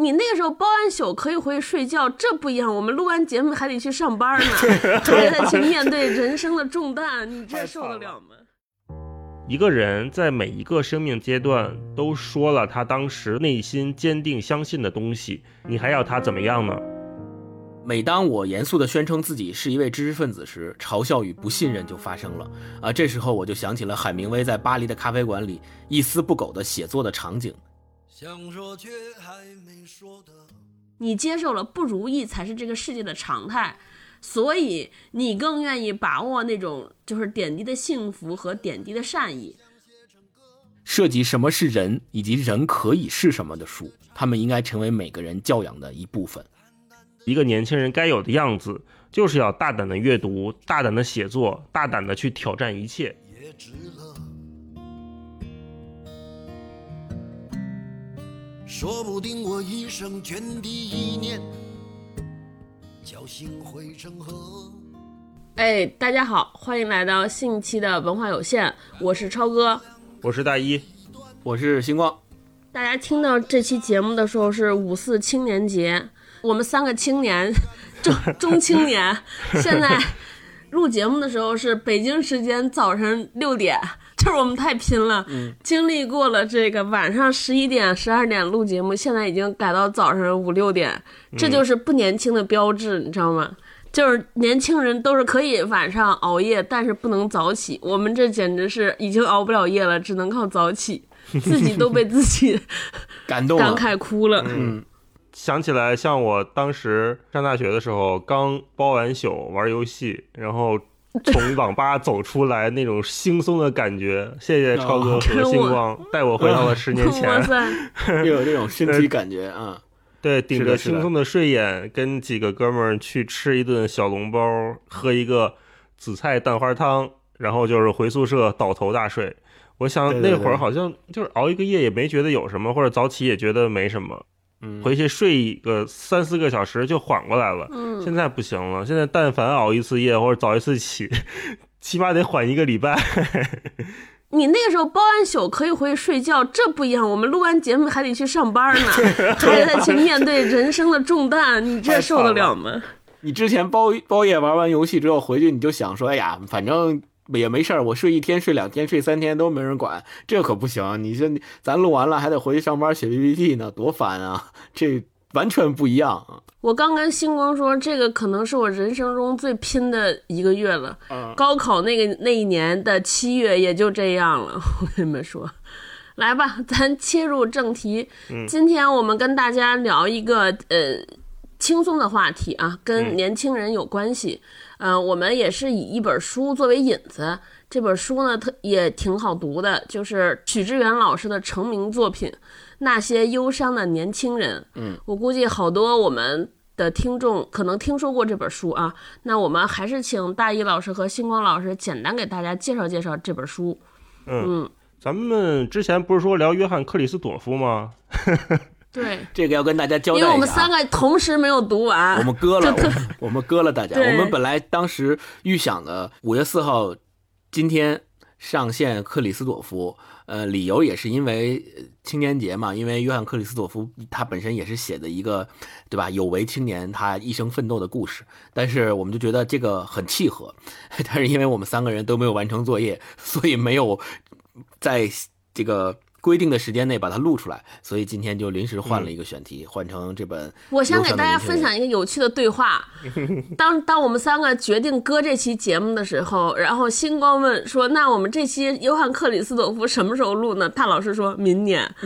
你那个时候包完宿可以回去睡觉，这不一样。我们录完节目还得去上班呢，还得去面对人生的重担，你这受得了吗？一个人在每一个生命阶段都说了他当时内心坚定相信的东西，你还要他怎么样呢？每当我严肃地宣称自己是一位知识分子时，嘲笑与不信任就发生了。啊，这时候我就想起了海明威在巴黎的咖啡馆里一丝不苟地写作的场景。想说却还没说的。你接受了不如意才是这个世界的常态，所以你更愿意把握那种就是点滴的幸福和点滴的善意。涉及什么是人以及人可以是什么的书，他们应该成为每个人教养的一部分。一个年轻人该有的样子，就是要大胆的阅读，大胆的写作，大胆的去挑战一切。说不定我一生涓滴一念，侥幸汇成河。哎，大家好，欢迎来到新一期的文化有限，我是超哥，我是大一，我是星光。大家听到这期节目的时候是五四青年节，我们三个青年，中 中青年，现在录节目的时候是北京时间早晨六点。就是我们太拼了，经历过了这个晚上十一点、十二点录节目，现在已经改到早上五六点，这就是不年轻的标志，你知道吗？就是年轻人都是可以晚上熬夜，但是不能早起。我们这简直是已经熬不了夜了，只能靠早起，自己都被自己 感动、感慨哭了。嗯，想起来，像我当时上大学的时候，刚包完宿玩游戏，然后。从网吧走出来那种轻松的感觉，谢谢超哥和星光 带我回到了十年前，又有这种身体感觉啊！对，顶着轻松的睡眼，跟几个哥们儿去吃一顿小笼包，喝一个紫菜蛋花汤，然后就是回宿舍倒头大睡。我想那会儿好像就是熬一个夜也没觉得有什么，或者早起也觉得没什么。回去睡个三四个小时就缓过来了。嗯，现在不行了。现在但凡熬一次夜或者早一次起，起码得缓一个礼拜。你那个时候包完宿可以回去睡觉，这不一样。我们录完节目还得去上班呢，还得去面对人生的重担，你这受得了吗？你之前包包夜玩完游戏之后回去，你就想说，哎呀，反正。也没事儿，我睡一天、睡两天、睡三天都没人管，这可不行。你这咱录完了还得回去上班写 PPT 呢，多烦啊！这完全不一样。我刚跟星光说，这个可能是我人生中最拼的一个月了。高考那个那一年的七月也就这样了。我跟你们说，来吧，咱切入正题。今天我们跟大家聊一个呃轻松的话题啊，跟年轻人有关系。嗯，我们也是以一本书作为引子，这本书呢，特也挺好读的，就是许知远老师的成名作品《那些忧伤的年轻人》。嗯，我估计好多我们的听众可能听说过这本书啊。那我们还是请大一老师和星光老师简单给大家介绍介绍这本书。嗯，咱们之前不是说聊约翰克里斯朵夫吗？对，这个要跟大家交代一下。因为我们三个同时没有读完，我们割了，我们割了大家。我们本来当时预想的五月四号今天上线克里斯朵夫，呃，理由也是因为青年节嘛。因为约翰克里斯朵夫他本身也是写的一个，对吧？有为青年他一生奋斗的故事。但是我们就觉得这个很契合，但是因为我们三个人都没有完成作业，所以没有在这个。规定的时间内把它录出来，所以今天就临时换了一个选题，换成这本。我想给大家分享一个有趣的对话。当当我们三个决定搁这期节目的时候，然后星光问说：“那我们这期约翰克里斯朵夫什么时候录呢？”大老师说明年。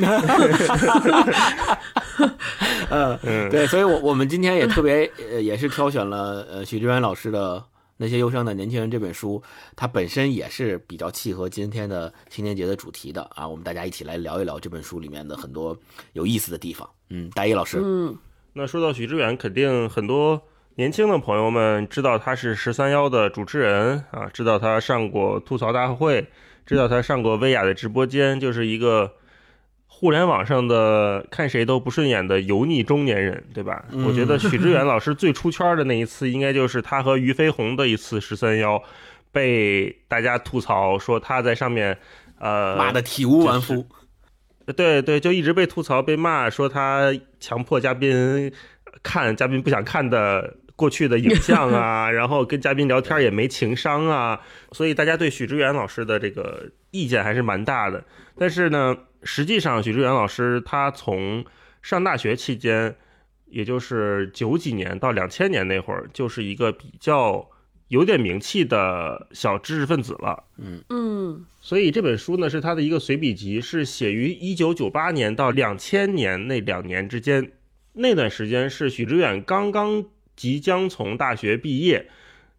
嗯，对，所以，我我们今天也特别呃，也是挑选了呃许志远老师的。那些忧伤的年轻人这本书，它本身也是比较契合今天的青年节的主题的啊。我们大家一起来聊一聊这本书里面的很多有意思的地方。嗯，大一老师，嗯，那说到许知远，肯定很多年轻的朋友们知道他是十三幺的主持人啊，知道他上过吐槽大会，知道他上过薇娅的直播间，就是一个。互联网上的看谁都不顺眼的油腻中年人，对吧？我觉得许知远老师最出圈的那一次，应该就是他和俞飞鸿的一次十三邀，被大家吐槽说他在上面，呃，骂的体无完肤。对对，就一直被吐槽、被骂，说他强迫嘉宾看嘉宾不想看的过去的影像啊，然后跟嘉宾聊天也没情商啊，所以大家对许知远老师的这个意见还是蛮大的。但是呢，实际上许知远老师他从上大学期间，也就是九几年到两千年那会儿，就是一个比较。有点名气的小知识分子了，嗯嗯，所以这本书呢是他的一个随笔集，是写于一九九八年到两千年那两年之间，那段时间是许知远刚刚即将从大学毕业，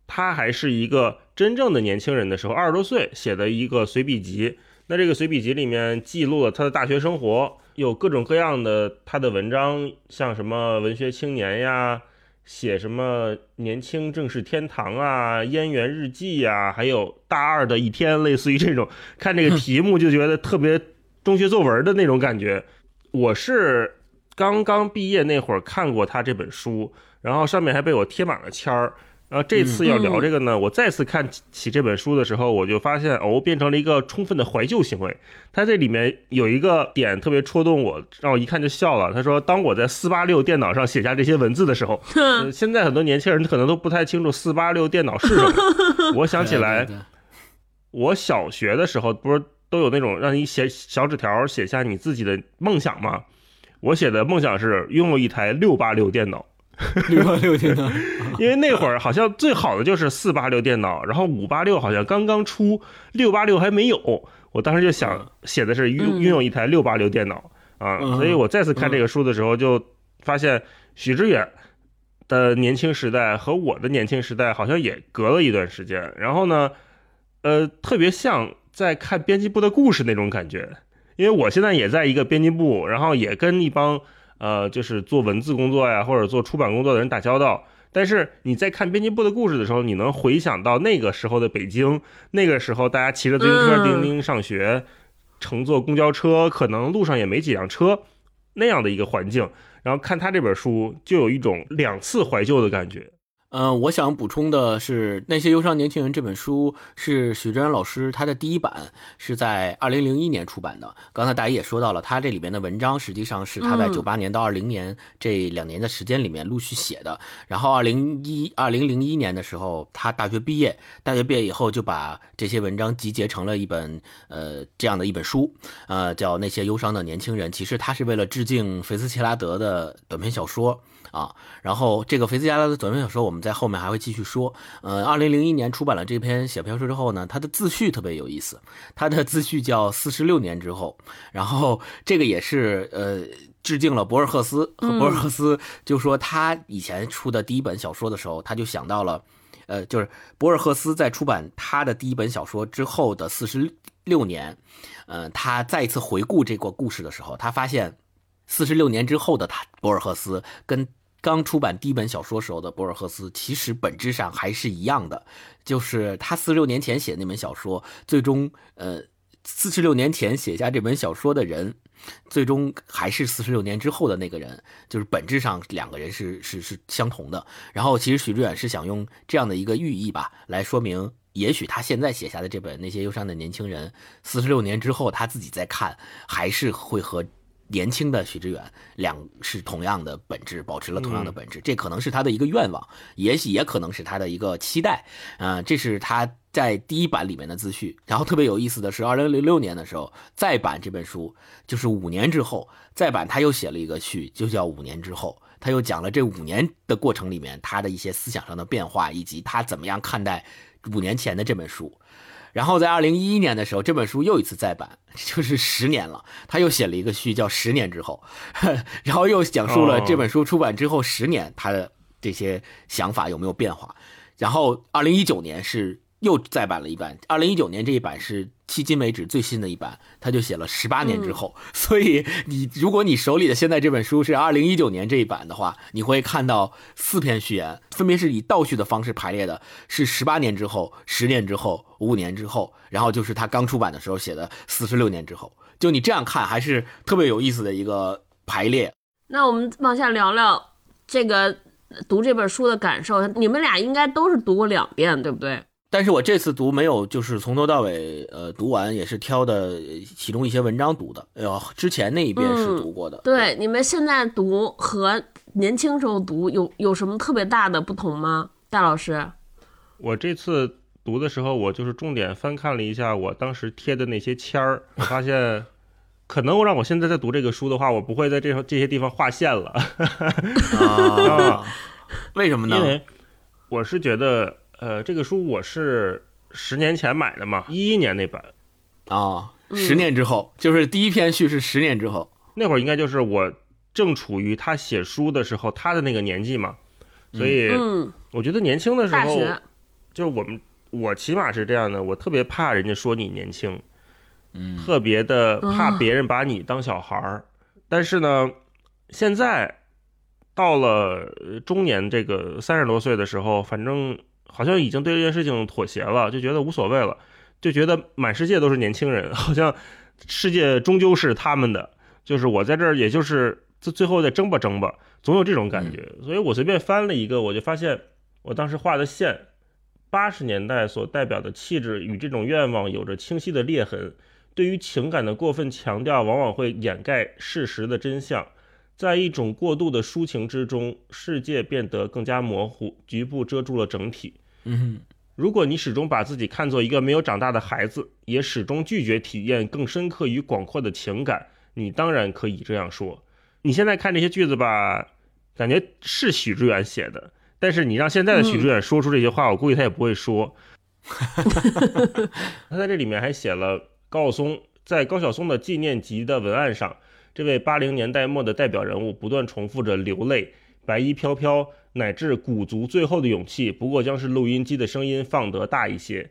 他还是一个真正的年轻人的时候，二十多岁写的一个随笔集。那这个随笔集里面记录了他的大学生活，有各种各样的他的文章，像什么文学青年呀。写什么年轻正是天堂啊，燕园日记呀，还有大二的一天，类似于这种，看这个题目就觉得特别中学作文的那种感觉。我是刚刚毕业那会儿看过他这本书，然后上面还被我贴满了签儿。然后这次要聊这个呢，我再次看起这本书的时候，我就发现哦，变成了一个充分的怀旧行为。它这里面有一个点特别戳动我，让我一看就笑了。他说：“当我在四八六电脑上写下这些文字的时候，现在很多年轻人可能都不太清楚四八六电脑是什么。我想起来，我小学的时候不是都有那种让你写小纸条，写下你自己的梦想吗？我写的梦想是拥有一台六八六电脑。” 六八六电脑，因为那会儿好像最好的就是四八六电脑，然后五八六好像刚刚出，六八六还没有。我当时就想写的是拥拥有一台六八六电脑啊，所以我再次看这个书的时候，就发现许知远的年轻时代和我的年轻时代好像也隔了一段时间。然后呢，呃，特别像在看编辑部的故事那种感觉，因为我现在也在一个编辑部，然后也跟一帮。呃，就是做文字工作呀，或者做出版工作的人打交道。但是你在看编辑部的故事的时候，你能回想到那个时候的北京，那个时候大家骑着自行车叮叮上学，乘坐公交车，可能路上也没几辆车，那样的一个环境。然后看他这本书，就有一种两次怀旧的感觉。嗯，我想补充的是，《那些忧伤年轻人》这本书是许志远老师他的第一版，是在二零零一年出版的。刚才大家也说到了，他这里面的文章实际上是他在九八年到二零年这两年的时间里面陆续写的。然后二零一二零零一年的时候，他大学毕业，大学毕业以后就把这些文章集结成了一本呃这样的一本书，呃叫《那些忧伤的年轻人》。其实他是为了致敬菲斯切拉德的短篇小说。啊，然后这个菲斯加拉的短篇小说，我们在后面还会继续说。呃，二零零一年出版了这篇小篇书之后呢，他的自序特别有意思，他的自序叫《四十六年之后》，然后这个也是呃致敬了博尔赫斯，和博尔赫斯就说他以前出的第一本小说的时候，他就想到了，呃，就是博尔赫斯在出版他的第一本小说之后的四十六年，呃，他再一次回顾这个故事的时候，他发现四十六年之后的他博尔赫斯跟刚出版第一本小说时候的博尔赫斯，其实本质上还是一样的，就是他四十六年前写那本小说，最终，呃，四十六年前写下这本小说的人，最终还是四十六年之后的那个人，就是本质上两个人是是是相同的。然后，其实许志远是想用这样的一个寓意吧，来说明，也许他现在写下的这本《那些忧伤的年轻人》，四十六年之后他自己再看，还是会和。年轻的许知远，两是同样的本质，保持了同样的本质，这可能是他的一个愿望，也许也可能是他的一个期待。啊，这是他在第一版里面的自序。然后特别有意思的是，二零零六年的时候再版这本书，就是五年之后再版，他又写了一个序，就叫五年之后，他又讲了这五年的过程里面他的一些思想上的变化，以及他怎么样看待五年前的这本书。然后在二零一一年的时候，这本书又一次再版，就是十年了。他又写了一个序，叫《十年之后》，然后又讲述了这本书出版之后十年他的这些想法有没有变化。然后二零一九年是。又再版了一版，二零一九年这一版是迄今为止最新的一版，他就写了十八年之后。所以你如果你手里的现在这本书是二零一九年这一版的话，你会看到四篇序言，分别是以倒序的方式排列的，是十八年之后、十年之后、五年之后，然后就是他刚出版的时候写的四十六年之后。就你这样看，还是特别有意思的一个排列。那我们往下聊聊这个读这本书的感受。你们俩应该都是读过两遍，对不对？但是我这次读没有，就是从头到尾，呃，读完也是挑的其中一些文章读的。哎呦，之前那一遍是读过的。对，你们现在读和年轻时候读有有什么特别大的不同吗？戴老师，我这次读的时候，我就是重点翻看了一下我当时贴的那些签儿，我发现，可能让我现在在读这个书的话，我不会在这这些地方划线了。啊，为什么呢？因为我是觉得。呃，这个书我是十年前买的嘛，一一年那版，啊，十年之后，就是第一篇序是十年之后，那会儿应该就是我正处于他写书的时候，他的那个年纪嘛，所以我觉得年轻的时候，就是我们我起码是这样的，我特别怕人家说你年轻，嗯，特别的怕别人把你当小孩儿，但是呢，现在到了中年这个三十多岁的时候，反正。好像已经对这件事情妥协了，就觉得无所谓了，就觉得满世界都是年轻人，好像世界终究是他们的，就是我在这儿，也就是最最后再争吧争吧，总有这种感觉。所以我随便翻了一个，我就发现我当时画的线，八十年代所代表的气质与这种愿望有着清晰的裂痕。对于情感的过分强调，往往会掩盖事实的真相。在一种过度的抒情之中，世界变得更加模糊，局部遮住了整体。嗯，如果你始终把自己看作一个没有长大的孩子，也始终拒绝体验更深刻与广阔的情感，你当然可以这样说。你现在看这些句子吧，感觉是许知远写的，但是你让现在的许知远说出这些话，我估计他也不会说。他在这里面还写了高晓松在高晓松的纪念集的文案上，这位八零年代末的代表人物不断重复着流泪，白衣飘飘。乃至鼓足最后的勇气，不过将是录音机的声音放得大一些。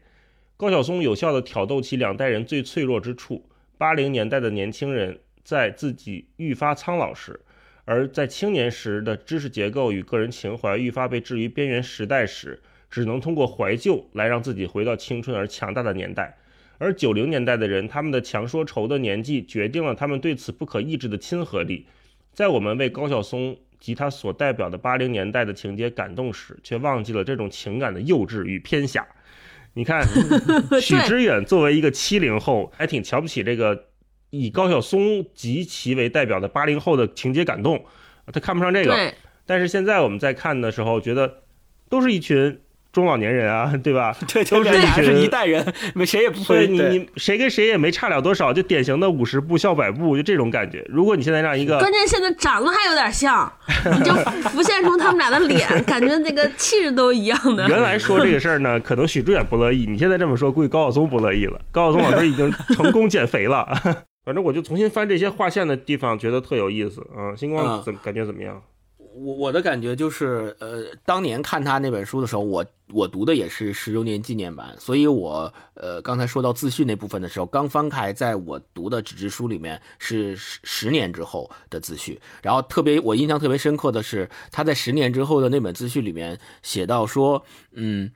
高晓松有效地挑逗起两代人最脆弱之处。八零年代的年轻人在自己愈发苍老时，而在青年时的知识结构与个人情怀愈发被置于边缘时代时，只能通过怀旧来让自己回到青春而强大的年代。而九零年代的人，他们的强说愁的年纪决定了他们对此不可抑制的亲和力。在我们为高晓松。及他所代表的八零年代的情节感动时，却忘记了这种情感的幼稚与偏狭。你看，许知远作为一个七零后，还挺瞧不起这个以高晓松及其为代表的八零后的情节感动，他看不上这个。但是现在我们在看的时候，觉得都是一群。中老年人啊，对吧？对，都是一是一代人，没谁也不会。你你谁跟谁也没差了多少，就典型的五十步笑百步，就这种感觉。如果你现在让一个，关键现在长得还有点像，你就浮现出他们俩的脸，感觉那个气质都一样的。原来说这个事儿呢，可能许志远不乐意，你现在这么说，估计高晓松不乐意了。高晓松老师已经成功减肥了。反正我就重新翻这些划线的地方，觉得特有意思啊。星光怎感觉怎么样？我我的感觉就是，呃，当年看他那本书的时候，我我读的也是十周年纪念版，所以我呃刚才说到自序那部分的时候，刚翻开，在我读的纸质书里面是十十年之后的自序，然后特别我印象特别深刻的是，他在十年之后的那本自序里面写到说，嗯，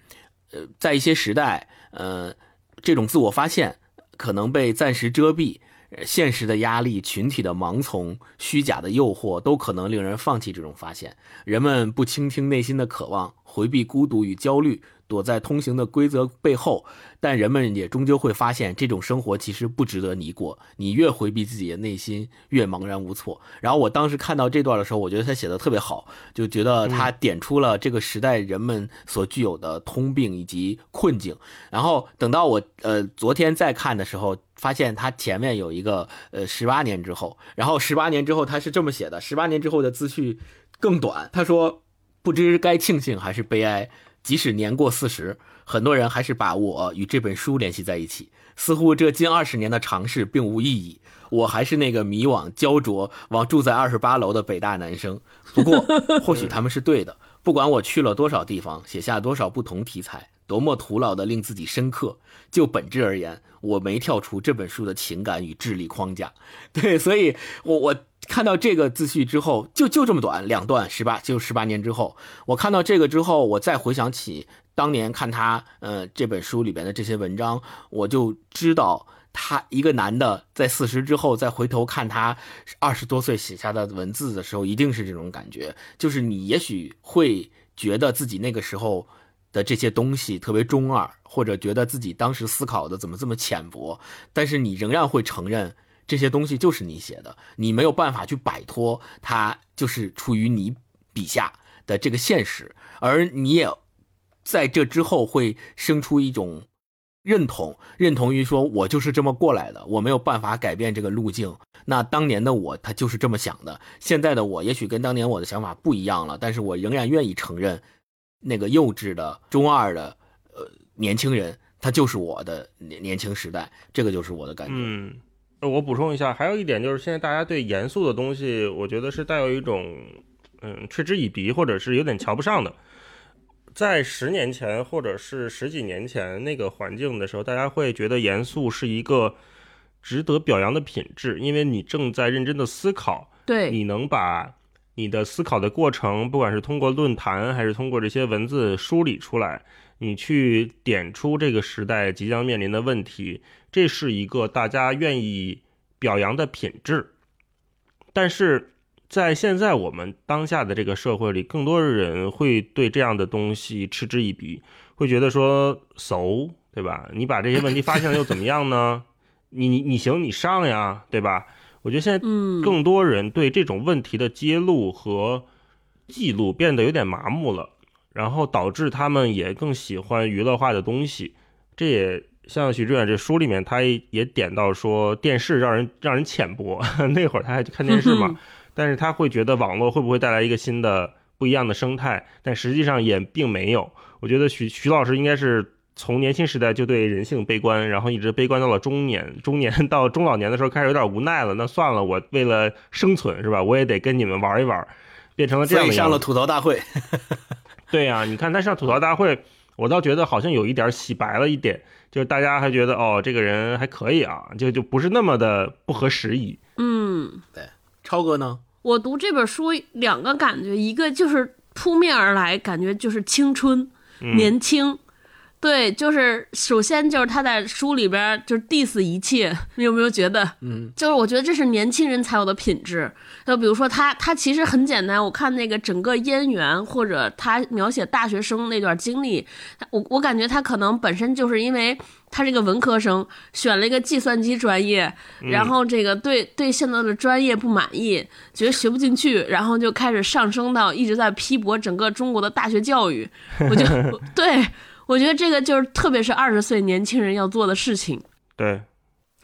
呃，在一些时代，呃，这种自我发现可能被暂时遮蔽。现实的压力、群体的盲从、虚假的诱惑，都可能令人放弃这种发现。人们不倾听内心的渴望，回避孤独与焦虑。躲在通行的规则背后，但人们也终究会发现，这种生活其实不值得你过。你越回避自己的内心，越茫然无措。然后我当时看到这段的时候，我觉得他写的特别好，就觉得他点出了这个时代人们所具有的通病以及困境。然后等到我呃昨天再看的时候，发现他前面有一个呃十八年之后，然后十八年之后他是这么写的：十八年之后的自序更短。他说：“不知该庆幸还是悲哀。”即使年过四十，很多人还是把我与这本书联系在一起，似乎这近二十年的尝试并无意义。我还是那个迷惘、焦灼、往住在二十八楼的北大男生。不过，或许他们是对的。不管我去了多少地方，写下多少不同题材，多么徒劳的令自己深刻，就本质而言，我没跳出这本书的情感与智力框架。对，所以，我我。看到这个自序之后，就就这么短两段，十八就十八年之后，我看到这个之后，我再回想起当年看他呃这本书里边的这些文章，我就知道他一个男的在四十之后再回头看他二十多岁写下的文字的时候，一定是这种感觉，就是你也许会觉得自己那个时候的这些东西特别中二，或者觉得自己当时思考的怎么这么浅薄，但是你仍然会承认这些东西就是你写的，你没有办法去摆脱它，就是处于你笔下的这个现实，而你也在这之后会生出一种认同，认同于说我就是这么过来的，我没有办法改变这个路径。那当年的我他就是这么想的，现在的我也许跟当年我的想法不一样了，但是我仍然愿意承认。那个幼稚的中二的呃年轻人，他就是我的年年轻时代，这个就是我的感觉。嗯，我补充一下，还有一点就是，现在大家对严肃的东西，我觉得是带有一种嗯嗤之以鼻，或者是有点瞧不上的。在十年前或者是十几年前那个环境的时候，大家会觉得严肃是一个值得表扬的品质，因为你正在认真的思考，对，你能把。你的思考的过程，不管是通过论坛还是通过这些文字梳理出来，你去点出这个时代即将面临的问题，这是一个大家愿意表扬的品质。但是在现在我们当下的这个社会里，更多的人会对这样的东西嗤之以鼻，会觉得说怂，对吧？你把这些问题发现了又怎么样呢？你你你行你上呀，对吧？我觉得现在，更多人对这种问题的揭露和记录变得有点麻木了，然后导致他们也更喜欢娱乐化的东西。这也像许志远这书里面，他也点到说，电视让人让人浅薄。那会儿他还去看电视嘛，但是他会觉得网络会不会带来一个新的不一样的生态？但实际上也并没有。我觉得徐徐老师应该是。从年轻时代就对人性悲观，然后一直悲观到了中年，中年到中老年的时候开始有点无奈了。那算了，我为了生存是吧？我也得跟你们玩一玩，变成了这样的。上了吐槽大会。对呀，你看他上吐槽大会，我倒觉得好像有一点洗白了一点，就是大家还觉得哦，这个人还可以啊，就就不是那么的不合时宜。嗯，对，超哥呢？我读这本书两个感觉，一个就是扑面而来，感觉就是青春、年轻。对，就是首先就是他在书里边就是 diss 一切，你有没有觉得？嗯，就是我觉得这是年轻人才有的品质。就比如说他，他其实很简单。我看那个整个燕园或者他描写大学生那段经历，我我感觉他可能本身就是因为他这个文科生选了一个计算机专业，然后这个对对现在的专业不满意，觉得学不进去，然后就开始上升到一直在批驳整个中国的大学教育。我就 对。我觉得这个就是，特别是二十岁年轻人要做的事情。对，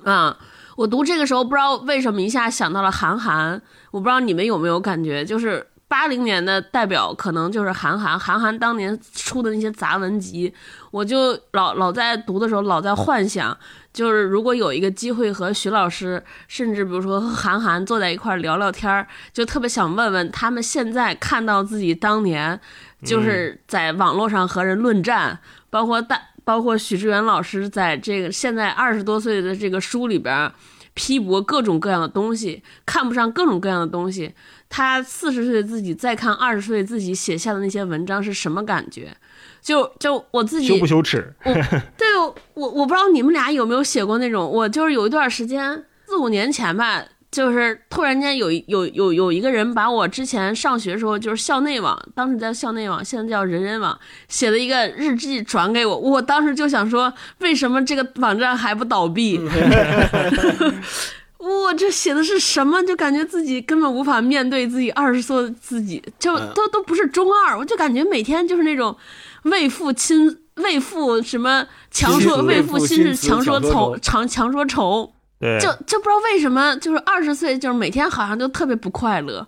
啊，我读这个时候不知道为什么一下想到了韩寒，我不知道你们有没有感觉，就是八零年的代表可能就是韩寒，韩寒当年出的那些杂文集，我就老老在读的时候老在幻想，就是如果有一个机会和徐老师，甚至比如说和韩寒坐在一块聊聊天儿，就特别想问问他们现在看到自己当年。就是在网络上和人论战，包括大，包括许志远老师在这个现在二十多岁的这个书里边批驳各种各样的东西，看不上各种各样的东西。他四十岁自己再看二十岁自己写下的那些文章是什么感觉？就就我自己羞不羞耻？对，我我不知道你们俩有没有写过那种，我就是有一段时间四五年前吧。就是突然间有有有有一个人把我之前上学时候就是校内网，当时在校内网，现在叫人人网，写的一个日记转给我，我当时就想说，为什么这个网站还不倒闭？我这写的是什么？就感觉自己根本无法面对自己二十岁的自己，就都都不是中二，我就感觉每天就是那种为父亲为父什么强说为父心事强说愁强强说愁。就就不知道为什么，就是二十岁，就是每天好像就特别不快乐。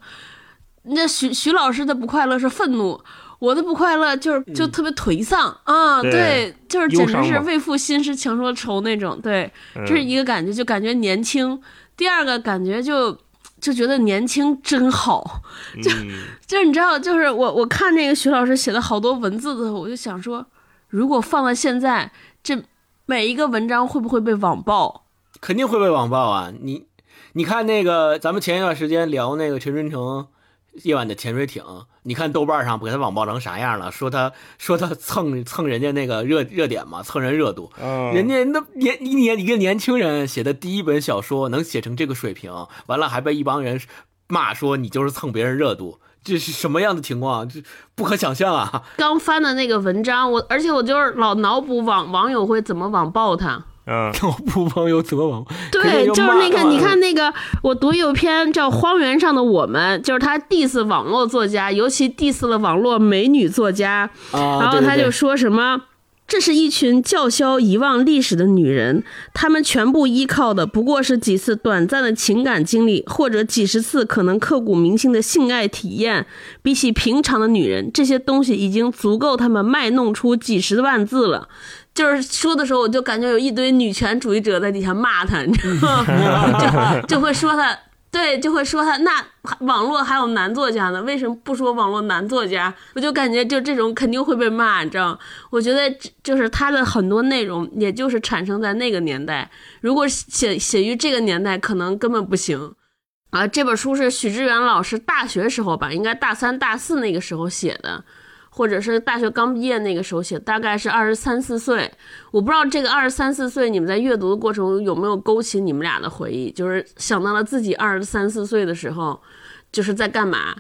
那徐徐老师的不快乐是愤怒，我的不快乐就是就特别颓丧啊。对，就是简直是为赋新诗强说愁那种。对，这是一个感觉，就感觉年轻。第二个感觉就就觉得年轻真好。就就是你知道，就是我我看那个徐老师写的好多文字的时候，我就想说，如果放到现在，这每一个文章会不会被网暴？肯定会被网暴啊！你，你看那个，咱们前一段时间聊那个陈春成夜晚的潜水艇，你看豆瓣上不给他网暴成啥样了？说他说他蹭蹭人家那个热热点嘛，蹭人热度。人家那年一年一个年轻人写的第一本小说能写成这个水平，完了还被一帮人骂说你就是蹭别人热度。这是什么样的情况？这不可想象啊！刚翻的那个文章，我而且我就是老脑补网网友会怎么网暴他。嗯，要不网友怎么网？对，就是那个，你看那个，我读有篇叫《荒原上的我们》，就是他 diss 网络作家，尤其 diss 了网络美女作家，然后他就说什么。这是一群叫嚣遗忘历史的女人，她们全部依靠的不过是几次短暂的情感经历，或者几十次可能刻骨铭心的性爱体验。比起平常的女人，这些东西已经足够她们卖弄出几十万字了。就是说的时候，我就感觉有一堆女权主义者在底下骂她，你知道吗？就就会说她。对，就会说他那网络还有男作家呢，为什么不说网络男作家？我就感觉就这种肯定会被骂，你知道？我觉得就是他的很多内容，也就是产生在那个年代，如果写写于这个年代，可能根本不行啊。这本书是许知远老师大学时候吧，应该大三大四那个时候写的。或者是大学刚毕业那个时候写，大概是二十三四岁。我不知道这个二十三四岁，你们在阅读的过程有没有勾起你们俩的回忆？就是想到了自己二十三四岁的时候，就是在干嘛？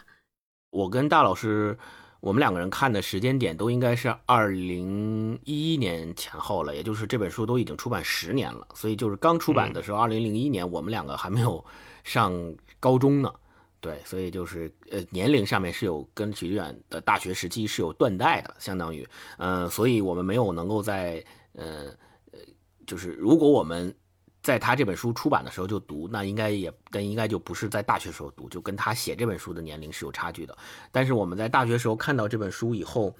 我跟大老师，我们两个人看的时间点都应该是二零一一年前后了，也就是这本书都已经出版十年了。所以就是刚出版的时候，二零零一年，我们两个还没有上高中呢。对，所以就是呃，年龄上面是有跟许志远的大学时期是有断代的，相当于，呃，所以我们没有能够在呃呃，就是如果我们在他这本书出版的时候就读，那应该也跟应该就不是在大学时候读，就跟他写这本书的年龄是有差距的。但是我们在大学时候看到这本书以后。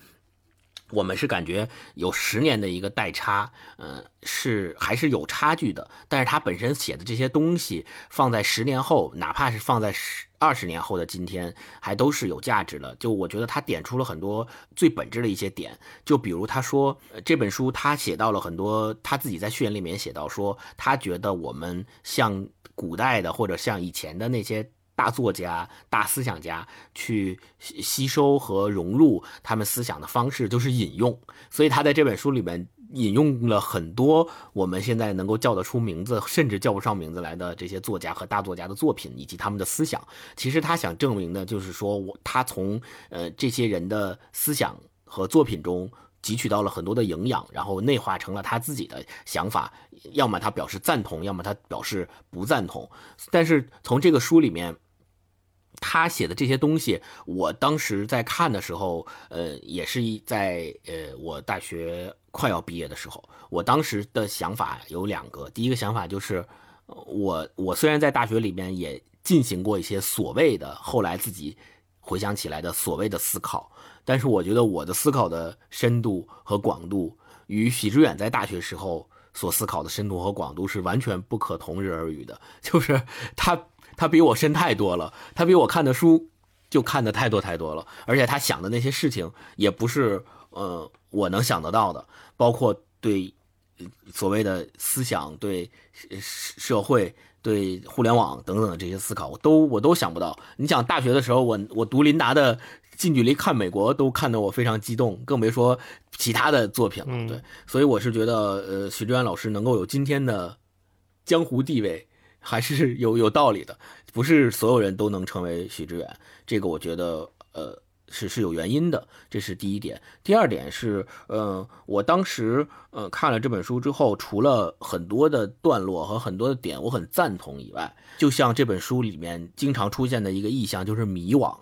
我们是感觉有十年的一个代差，嗯，是还是有差距的。但是他本身写的这些东西，放在十年后，哪怕是放在十二十年后的今天，还都是有价值的。就我觉得他点出了很多最本质的一些点，就比如他说这本书他写到了很多，他自己在序言里面写到说，他觉得我们像古代的或者像以前的那些。大作家、大思想家去吸收和融入他们思想的方式，就是引用。所以他在这本书里面引用了很多我们现在能够叫得出名字，甚至叫不上名字来的这些作家和大作家的作品以及他们的思想。其实他想证明的就是说，我他从呃这些人的思想和作品中。汲取到了很多的营养，然后内化成了他自己的想法，要么他表示赞同，要么他表示不赞同。但是从这个书里面，他写的这些东西，我当时在看的时候，呃，也是在呃我大学快要毕业的时候，我当时的想法有两个。第一个想法就是，我我虽然在大学里面也进行过一些所谓的后来自己回想起来的所谓的思考。但是我觉得我的思考的深度和广度与许知远在大学时候所思考的深度和广度是完全不可同日而语的。就是他他比我深太多了，他比我看的书就看的太多太多了，而且他想的那些事情也不是呃我能想得到的，包括对所谓的思想、对社会、对互联网等等的这些思考，我都我都想不到。你想大学的时候，我我读林达的。近距离看美国都看得我非常激动，更别说其他的作品了。对，所以我是觉得，呃，许志远老师能够有今天的江湖地位，还是有有道理的。不是所有人都能成为许志远，这个我觉得，呃，是是有原因的。这是第一点。第二点是，呃，我当时呃看了这本书之后，除了很多的段落和很多的点我很赞同以外，就像这本书里面经常出现的一个意象，就是迷惘。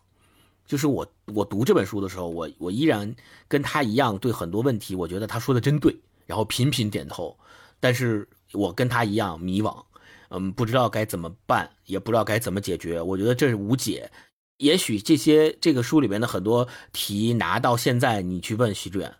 就是我，我读这本书的时候，我我依然跟他一样，对很多问题，我觉得他说的真对，然后频频点头。但是我跟他一样迷惘，嗯，不知道该怎么办，也不知道该怎么解决。我觉得这是无解。也许这些这个书里面的很多题拿到现在，你去问徐志远。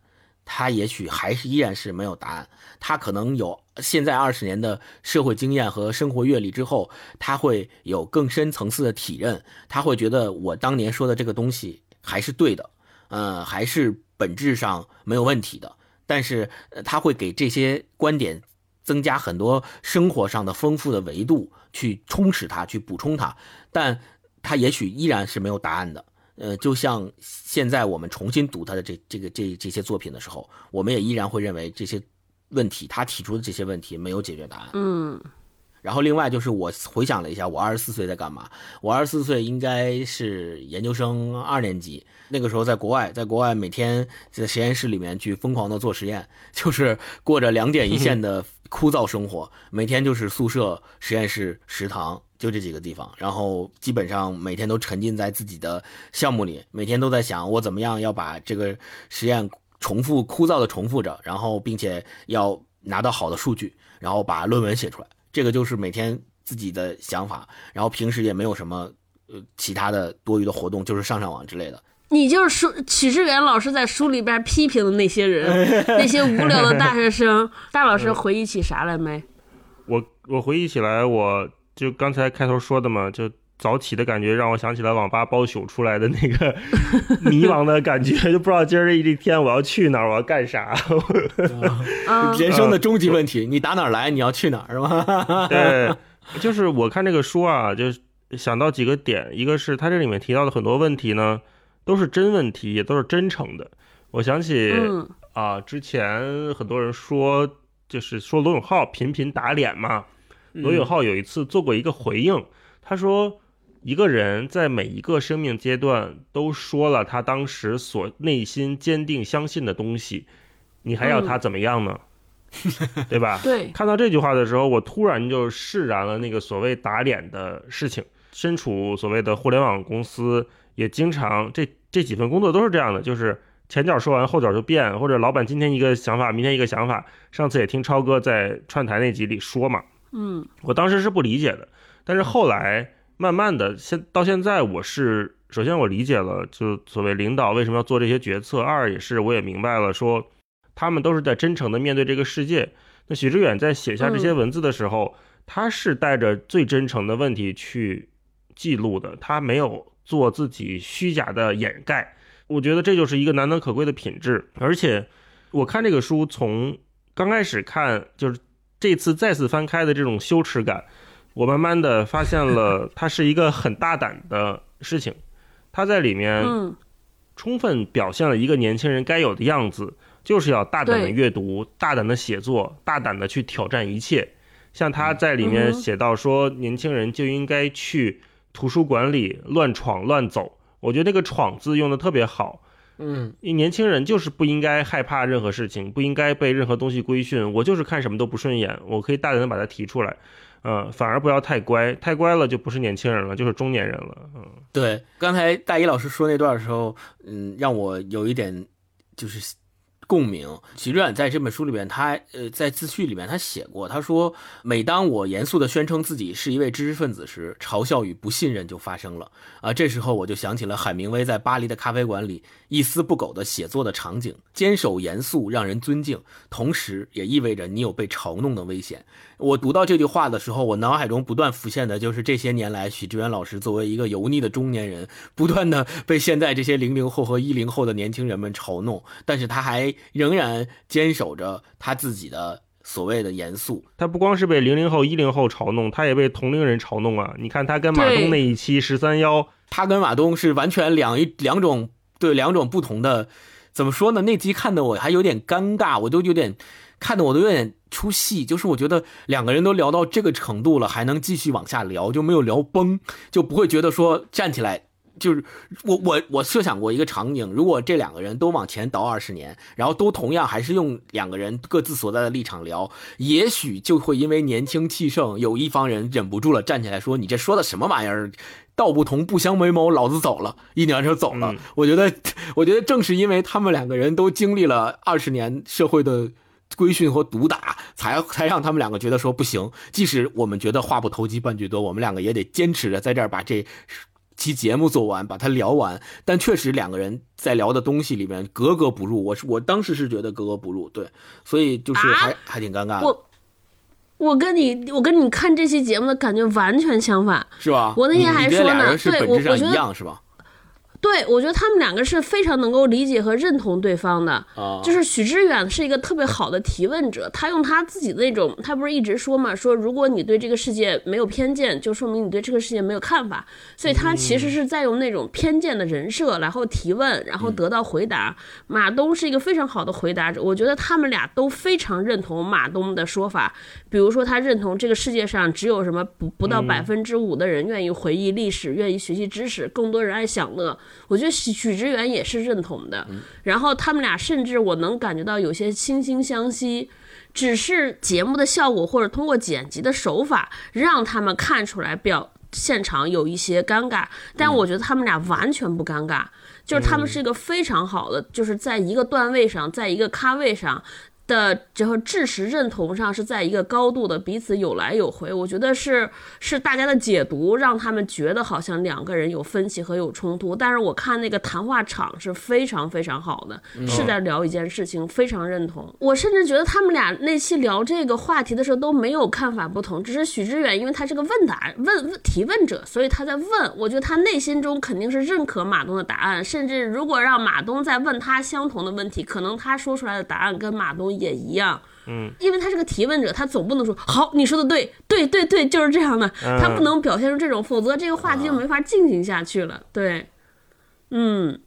他也许还是依然是没有答案，他可能有现在二十年的社会经验和生活阅历之后，他会有更深层次的体认，他会觉得我当年说的这个东西还是对的，呃，还是本质上没有问题的。但是他会给这些观点增加很多生活上的丰富的维度，去充实它，去补充它，但他也许依然是没有答案的。呃，就像现在我们重新读他的这这个这这些作品的时候，我们也依然会认为这些问题，他提出的这些问题没有解决答案。嗯，然后另外就是我回想了一下，我二十四岁在干嘛？我二十四岁应该是研究生二年级，那个时候在国外，在国外每天在实验室里面去疯狂的做实验，就是过着两点一线的 枯燥生活，每天就是宿舍、实验室、食堂。就这几个地方，然后基本上每天都沉浸在自己的项目里，每天都在想我怎么样要把这个实验重复枯燥的重复着，然后并且要拿到好的数据，然后把论文写出来。这个就是每天自己的想法，然后平时也没有什么呃其他的多余的活动，就是上上网之类的。你就是书许志远老师在书里边批评的那些人，那些无聊的大学生。大老师回忆起啥来没？我我回忆起来我。就刚才开头说的嘛，就早起的感觉让我想起了网吧包宿出来的那个 迷茫的感觉，就不知道今儿这一天我要去哪儿，我要干啥。人生的终极问题，你打哪儿来，你要去哪儿，是吧？对，就是我看这个书啊，就想到几个点，一个是他这里面提到的很多问题呢，都是真问题，也都是真诚的。我想起啊，之前很多人说，就是说罗永浩频频打脸嘛。罗永浩有一次做过一个回应，他说：“一个人在每一个生命阶段都说了他当时所内心坚定相信的东西，你还要他怎么样呢？对吧？”对。看到这句话的时候，我突然就释然了那个所谓打脸的事情。身处所谓的互联网公司，也经常这这几份工作都是这样的，就是前脚说完后脚就变，或者老板今天一个想法，明天一个想法。上次也听超哥在串台那集里说嘛。嗯，我当时是不理解的，但是后来慢慢的，现到现在，我是首先我理解了，就所谓领导为什么要做这些决策。二也是我也明白了，说他们都是在真诚的面对这个世界。那许知远在写下这些文字的时候，他是带着最真诚的问题去记录的，他没有做自己虚假的掩盖。我觉得这就是一个难能可贵的品质。而且我看这个书，从刚开始看就是。这次再次翻开的这种羞耻感，我慢慢的发现了，它是一个很大胆的事情。他在里面充分表现了一个年轻人该有的样子，就是要大胆的阅读，大胆的写作，大胆的去挑战一切。像他在里面写到说，年轻人就应该去图书馆里乱闯乱走。我觉得那个“闯”字用的特别好。嗯，年轻人就是不应该害怕任何事情，不应该被任何东西规训。我就是看什么都不顺眼，我可以大胆的把它提出来，嗯，反而不要太乖，太乖了就不是年轻人了，就是中年人了。嗯，对，刚才大一老师说那段的时候，嗯，让我有一点就是。共鸣。许志远在这本书里面，他呃在自序里面他写过，他说：“每当我严肃地宣称自己是一位知识分子时，嘲笑与不信任就发生了。啊，这时候我就想起了海明威在巴黎的咖啡馆里一丝不苟的写作的场景。坚守严肃让人尊敬，同时也意味着你有被嘲弄的危险。”我读到这句话的时候，我脑海中不断浮现的就是这些年来，许志远老师作为一个油腻的中年人，不断的被现在这些零零后和一零后的年轻人们嘲弄，但是他还仍然坚守着他自己的所谓的严肃。他不光是被零零后、一零后嘲弄，他也被同龄人嘲弄啊！你看他跟马东那一期十三幺，他跟马东是完全两一两种对两种不同的，怎么说呢？那集看的我还有点尴尬，我都有点。看的我都有点出戏，就是我觉得两个人都聊到这个程度了，还能继续往下聊，就没有聊崩，就不会觉得说站起来就是我我我设想过一个场景，如果这两个人都往前倒二十年，然后都同样还是用两个人各自所在的立场聊，也许就会因为年轻气盛，有一方人忍不住了，站起来说：“你这说的什么玩意儿？道不同不相为谋，老子走了。”一扭就走了。我觉得，我觉得正是因为他们两个人都经历了二十年社会的。规训和毒打，才才让他们两个觉得说不行。即使我们觉得话不投机半句多，我们两个也得坚持着在这儿把这期节目做完，把它聊完。但确实两个人在聊的东西里面格格不入。我是我当时是觉得格格不入，对，所以就是还还挺尴尬。我我跟你我跟你看这期节目的感觉完全相反，是吧？我那天还说呢，对，我我觉得一样是吧？对，我觉得他们两个是非常能够理解和认同对方的。就是许知远是一个特别好的提问者，他用他自己的那种，他不是一直说嘛，说如果你对这个世界没有偏见，就说明你对这个世界没有看法。所以他其实是在用那种偏见的人设，然后提问，然后得到回答。马东是一个非常好的回答者，我觉得他们俩都非常认同马东的说法。比如说，他认同这个世界上只有什么不不到百分之五的人愿意回忆历史，愿意学习知识，更多人爱享乐。我觉得许许知远也是认同的，然后他们俩甚至我能感觉到有些惺惺相惜，只是节目的效果或者通过剪辑的手法让他们看出来表现场有一些尴尬，但我觉得他们俩完全不尴尬，就是他们是一个非常好的，就是在一个段位上，在一个咖位上。的这个知识认同上是在一个高度的彼此有来有回，我觉得是是大家的解读让他们觉得好像两个人有分歧和有冲突，但是我看那个谈话场是非常非常好的，是在聊一件事情，非常认同。我甚至觉得他们俩那期聊这个话题的时候都没有看法不同，只是许知远因为他是个问答问提问者，所以他在问。我觉得他内心中肯定是认可马东的答案，甚至如果让马东再问他相同的问题，可能他说出来的答案跟马东。也一样，嗯，因为他是个提问者，他总不能说好，你说的对，对对对，就是这样的，他不能表现出这种，否则这个话题就没法进行下去了。对，嗯，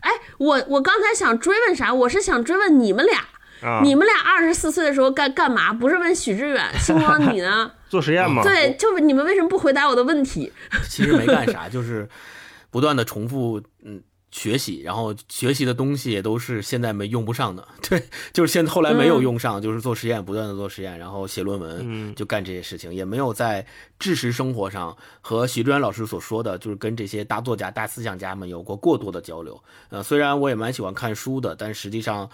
哎，我我刚才想追问啥？我是想追问你们俩，你们俩二十四岁的时候干干嘛？不是问许志远，星光你呢？做实验吗？对，就是你们为什么不回答我的问题？其实没干啥，就是不断的重复，嗯。学习，然后学习的东西也都是现在没用不上的，对，就是现后来没有用上，就是做实验，不断的做实验，然后写论文，就干这些事情，也没有在知识生活上和徐志远老师所说的，就是跟这些大作家、大思想家们有过过多的交流。呃，虽然我也蛮喜欢看书的，但实际上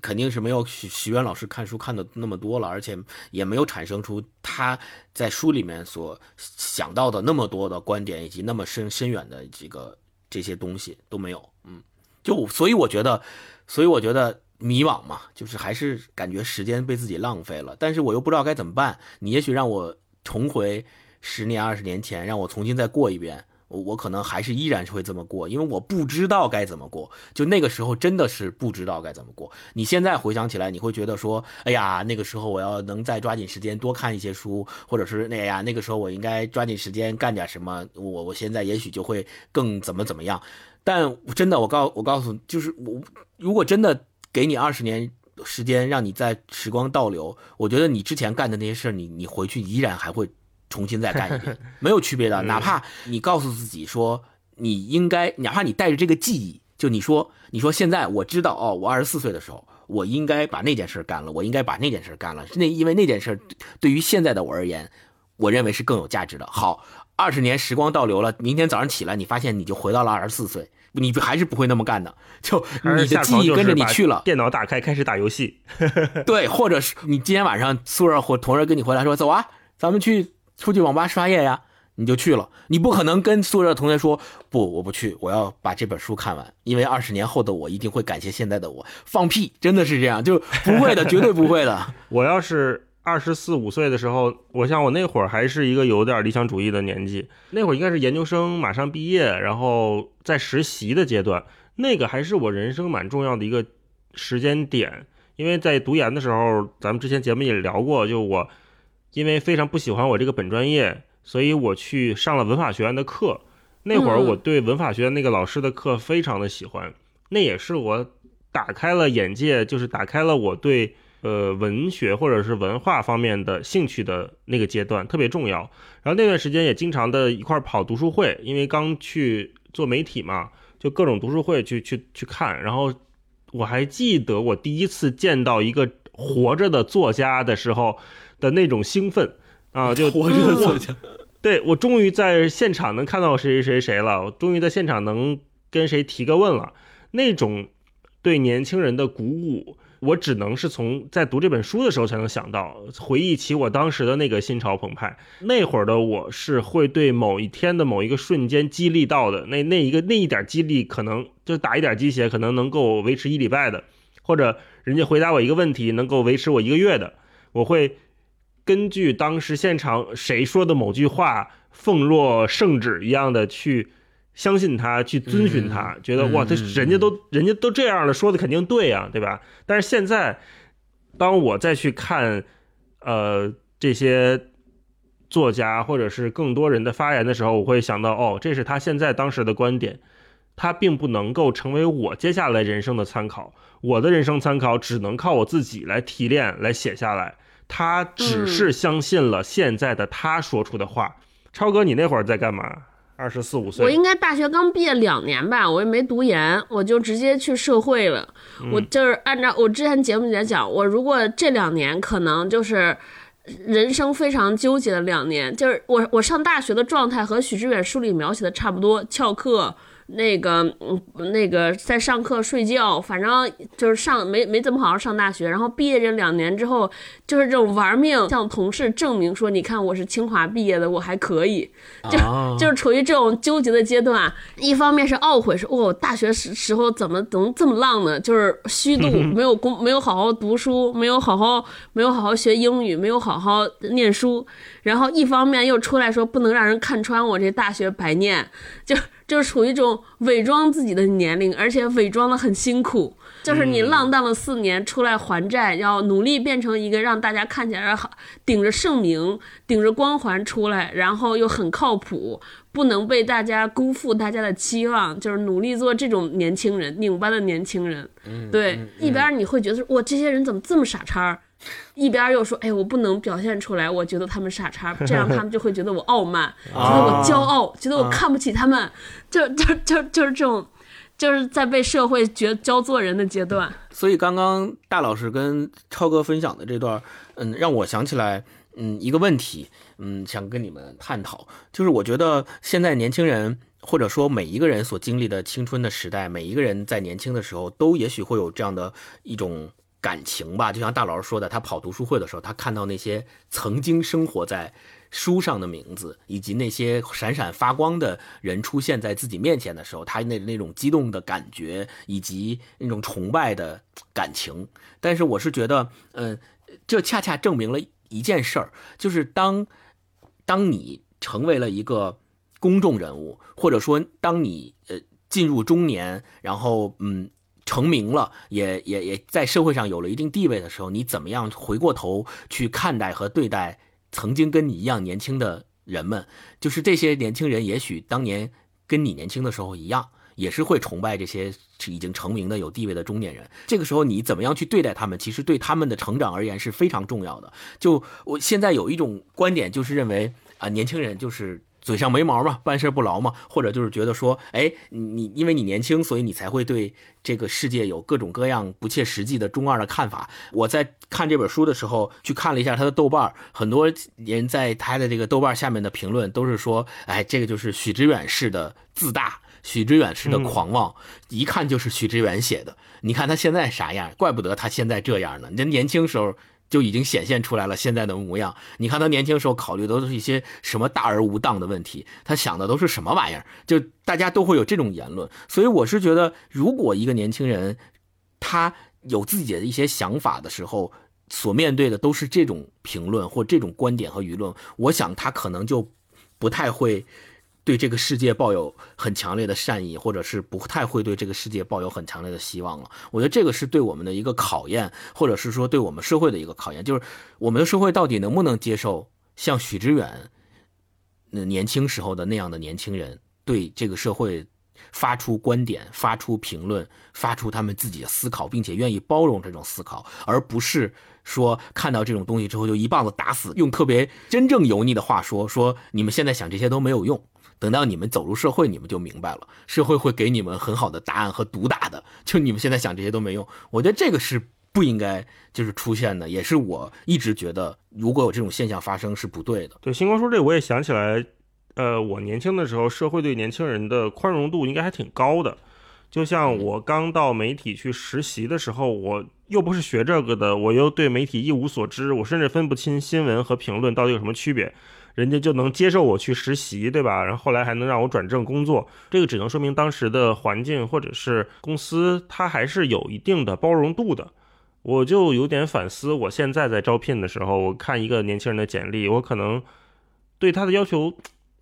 肯定是没有徐徐渊老师看书看的那么多了，而且也没有产生出他在书里面所想到的那么多的观点以及那么深深远的这个。这些东西都没有，嗯，就所以我觉得，所以我觉得迷惘嘛，就是还是感觉时间被自己浪费了，但是我又不知道该怎么办。你也许让我重回十年、二十年前，让我重新再过一遍。我我可能还是依然是会这么过，因为我不知道该怎么过。就那个时候真的是不知道该怎么过。你现在回想起来，你会觉得说，哎呀，那个时候我要能再抓紧时间多看一些书，或者是那呀，那个时候我应该抓紧时间干点什么。我我现在也许就会更怎么怎么样。但真的，我告我告诉，就是我如果真的给你二十年时间，让你在时光倒流，我觉得你之前干的那些事儿，你你回去依然还会。重新再干一遍，没有区别的。哪怕你告诉自己说，你应该，哪怕你带着这个记忆，就你说，你说现在我知道哦，我二十四岁的时候，我应该把那件事干了，我应该把那件事干了。那因为那件事对于现在的我而言，我认为是更有价值的。好，二十年时光倒流了，明天早上起来，你发现你就回到了二十四岁，你还是不会那么干的。就你的记忆跟着你去了，电脑打开开始打游戏。对，或者是你今天晚上宿舍或同事跟你回来说，走啊，咱们去。出去网吧刷夜呀，你就去了。你不可能跟宿舍同学说不，我不去，我要把这本书看完，因为二十年后的我一定会感谢现在的我。放屁，真的是这样，就不会的，绝对不会的。我要是二十四五岁的时候，我想我那会儿还是一个有点理想主义的年纪，那会儿应该是研究生马上毕业，然后在实习的阶段，那个还是我人生蛮重要的一个时间点，因为在读研的时候，咱们之前节目也聊过，就我。因为非常不喜欢我这个本专业，所以我去上了文法学院的课。那会儿我对文法学院那个老师的课非常的喜欢，那也是我打开了眼界，就是打开了我对呃文学或者是文化方面的兴趣的那个阶段，特别重要。然后那段时间也经常的一块跑读书会，因为刚去做媒体嘛，就各种读书会去去去看。然后我还记得我第一次见到一个活着的作家的时候。的那种兴奋啊，就 活着作家，对我终于在现场能看到谁谁谁谁了，我终于在现场能跟谁提个问了，那种对年轻人的鼓舞，我只能是从在读这本书的时候才能想到，回忆起我当时的那个心潮澎湃，那会儿的我是会对某一天的某一个瞬间激励到的，那那一个那一点激励可能就打一点鸡血，可能能够维持一礼拜的，或者人家回答我一个问题能够维持我一个月的，我会。根据当时现场谁说的某句话，奉若圣旨一样的去相信他，去遵循他，觉得哇，他人家都人家都这样了，说的肯定对呀，对吧？但是现在，当我再去看，呃，这些作家或者是更多人的发言的时候，我会想到，哦，这是他现在当时的观点，他并不能够成为我接下来人生的参考，我的人生参考只能靠我自己来提炼来写下来。他只是相信了现在的他说出的话。超哥，你那会儿在干嘛？二十四五岁，我应该大学刚毕业两年吧，我也没读研，我就直接去社会了。我就是按照我之前节目里讲，我如果这两年可能就是人生非常纠结的两年，就是我我上大学的状态和许知远书里描写的差不多，翘课。那个，嗯，那个在上课睡觉，反正就是上没没怎么好好上大学。然后毕业这两年之后，就是这种玩命向同事证明说，你看我是清华毕业的，我还可以，就 就是处于这种纠结的阶段。一方面是懊悔，说哦，大学时时候怎么怎么这么浪呢？就是虚度，没有工，没有好好读书，没有好好没有好好学英语，没有好好念书。然后一方面又出来说，不能让人看穿我这大学白念，就。就是处于一种伪装自己的年龄，而且伪装的很辛苦。就是你浪荡了四年，出来还债，要努力变成一个让大家看起来好，顶着盛名、顶着光环出来，然后又很靠谱，不能被大家辜负大家的期望。就是努力做这种年轻人，拧巴的年轻人。对，一边你会觉得哇，这些人怎么这么傻叉？一边又说，哎，我不能表现出来，我觉得他们傻叉，这样他们就会觉得我傲慢，觉得我骄傲，觉得我看不起他们，就就就就是这种，就是在被社会觉教做人的阶段。所以刚刚大老师跟超哥分享的这段，嗯，让我想起来，嗯，一个问题，嗯，想跟你们探讨，就是我觉得现在年轻人，或者说每一个人所经历的青春的时代，每一个人在年轻的时候，都也许会有这样的一种。感情吧，就像大老师说的，他跑读书会的时候，他看到那些曾经生活在书上的名字，以及那些闪闪发光的人出现在自己面前的时候，他那那种激动的感觉，以及那种崇拜的感情。但是我是觉得，嗯，这恰恰证明了一件事儿，就是当当你成为了一个公众人物，或者说当你呃进入中年，然后嗯。成名了，也也也在社会上有了一定地位的时候，你怎么样回过头去看待和对待曾经跟你一样年轻的人们？就是这些年轻人，也许当年跟你年轻的时候一样，也是会崇拜这些已经成名的有地位的中年人。这个时候，你怎么样去对待他们？其实对他们的成长而言是非常重要的。就我现在有一种观点，就是认为啊，年轻人就是。嘴上没毛嘛，办事不牢嘛，或者就是觉得说，哎，你因为你年轻，所以你才会对这个世界有各种各样不切实际的中二的看法。我在看这本书的时候，去看了一下他的豆瓣，很多人在他的这个豆瓣下面的评论都是说，哎，这个就是许知远式的自大，许知远式的狂妄，一看就是许知远写的。你看他现在啥样，怪不得他现在这样呢。人年轻时候。就已经显现出来了现在的模样。你看他年轻时候考虑的都是一些什么大而无当的问题，他想的都是什么玩意儿？就大家都会有这种言论。所以我是觉得，如果一个年轻人他有自己的一些想法的时候，所面对的都是这种评论或这种观点和舆论，我想他可能就不太会。对这个世界抱有很强烈的善意，或者是不太会对这个世界抱有很强烈的希望了。我觉得这个是对我们的一个考验，或者是说对我们社会的一个考验，就是我们的社会到底能不能接受像许知远那年轻时候的那样的年轻人对这个社会发出观点、发出评论、发出他们自己的思考，并且愿意包容这种思考，而不是说看到这种东西之后就一棒子打死。用特别真正油腻的话说，说你们现在想这些都没有用。等到你们走入社会，你们就明白了，社会会给你们很好的答案和毒打的。就你们现在想这些都没用，我觉得这个是不应该就是出现的，也是我一直觉得如果有这种现象发生是不对的。对，星光说这我也想起来，呃，我年轻的时候，社会对年轻人的宽容度应该还挺高的。就像我刚到媒体去实习的时候，我又不是学这个的，我又对媒体一无所知，我甚至分不清新闻和评论到底有什么区别。人家就能接受我去实习，对吧？然后后来还能让我转正工作，这个只能说明当时的环境或者是公司，它还是有一定的包容度的。我就有点反思，我现在在招聘的时候，我看一个年轻人的简历，我可能对他的要求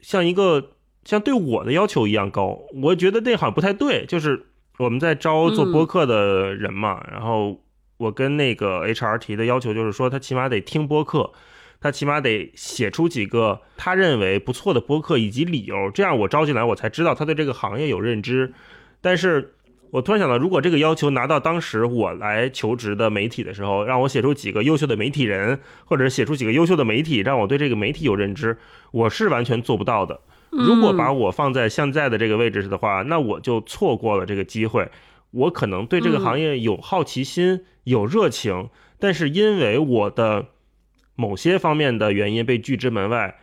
像一个像对我的要求一样高。我觉得那好像不太对，就是我们在招做播客的人嘛，然后我跟那个 HR 提的要求就是说，他起码得听播客，他起码得写出几个他认为不错的播客以及理由，这样我招进来我才知道他对这个行业有认知。但是。我突然想到，如果这个要求拿到当时我来求职的媒体的时候，让我写出几个优秀的媒体人，或者写出几个优秀的媒体，让我对这个媒体有认知，我是完全做不到的。如果把我放在现在的这个位置的话，那我就错过了这个机会。我可能对这个行业有好奇心、有热情，但是因为我的某些方面的原因被拒之门外，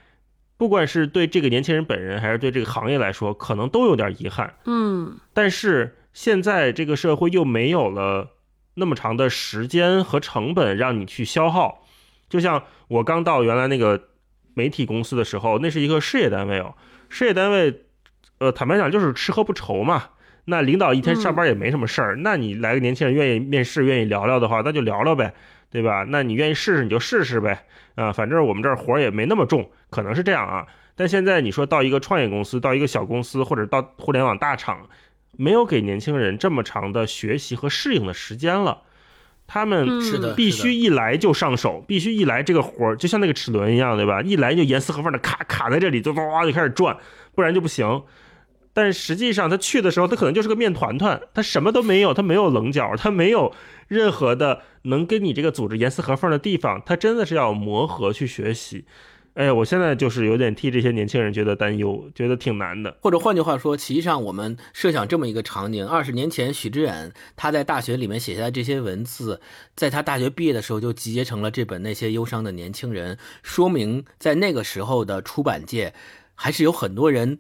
不管是对这个年轻人本人，还是对这个行业来说，可能都有点遗憾。嗯，但是。现在这个社会又没有了那么长的时间和成本让你去消耗，就像我刚到原来那个媒体公司的时候，那是一个事业单位哦。事业单位，呃，坦白讲就是吃喝不愁嘛。那领导一天上班也没什么事儿，那你来个年轻人愿意面试、愿意聊聊的话，那就聊聊呗，对吧？那你愿意试试你就试试呗，啊，反正我们这儿活儿也没那么重，可能是这样啊。但现在你说到一个创业公司，到一个小公司，或者到互联网大厂。没有给年轻人这么长的学习和适应的时间了，他们是的，必须一来就上手，必须一来这个活儿就像那个齿轮一样，对吧？一来就严丝合缝的卡卡在这里，就哇哇就开始转，不然就不行。但实际上他去的时候，他可能就是个面团团，他什么都没有，他没有棱角，他没有任何的能跟你这个组织严丝合缝的地方，他真的是要磨合去学习。哎，我现在就是有点替这些年轻人觉得担忧，觉得挺难的。或者换句话说，实际上我们设想这么一个场景：二十年前，许知远他在大学里面写下的这些文字，在他大学毕业的时候就集结成了这本《那些忧伤的年轻人》，说明在那个时候的出版界，还是有很多人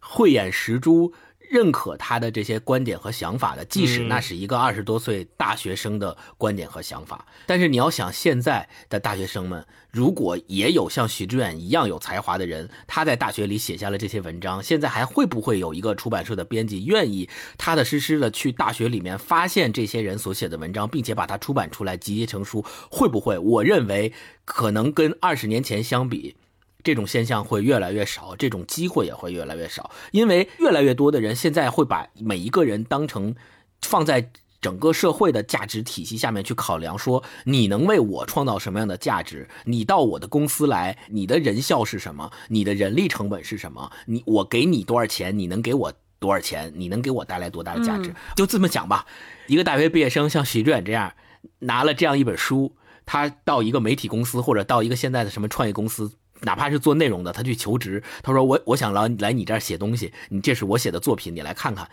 慧眼识珠。认可他的这些观点和想法的，即使那是一个二十多岁大学生的观点和想法。但是你要想，现在的大学生们如果也有像许志远一样有才华的人，他在大学里写下了这些文章，现在还会不会有一个出版社的编辑愿意踏踏实实的去大学里面发现这些人所写的文章，并且把它出版出来集结成书？会不会？我认为可能跟二十年前相比。这种现象会越来越少，这种机会也会越来越少，因为越来越多的人现在会把每一个人当成放在整个社会的价值体系下面去考量，说你能为我创造什么样的价值？你到我的公司来，你的人效是什么？你的人力成本是什么？你我给你多少钱？你能给我多少钱？你能给我带来多大的价值？就这么讲吧，一个大学毕业生像徐志远这样拿了这样一本书，他到一个媒体公司或者到一个现在的什么创业公司。哪怕是做内容的，他去求职，他说我我想来来你这儿写东西，你这是我写的作品，你来看看。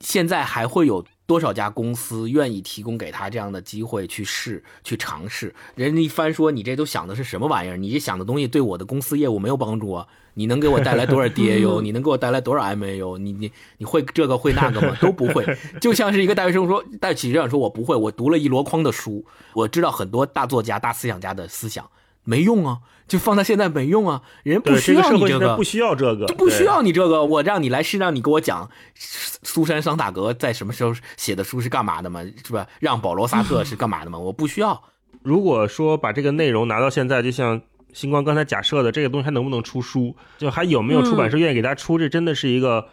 现在还会有多少家公司愿意提供给他这样的机会去试、去尝试？人家一翻说你这都想的是什么玩意儿？你这想的东西对我的公司业务没有帮助啊！你能给我带来多少 DAU？你能给我带来多少 MAU？你你你会这个会那个吗？都不会。就像是一个大学生说，戴启这样说，我不会，我读了一箩筐的书，我知道很多大作家、大思想家的思想。没用啊，就放到现在没用啊，人不需要你这个，不需要这个，就不需要你这个。我让你来是让你给我讲苏珊桑塔格在什么时候写的书是干嘛的嘛？是吧？让保罗萨特是干嘛的嘛？我不需要。如果说把这个内容拿到现在，就像星光刚才假设的，这个东西还能不能出书？就还有没有出版社愿意给他出？这真的是一个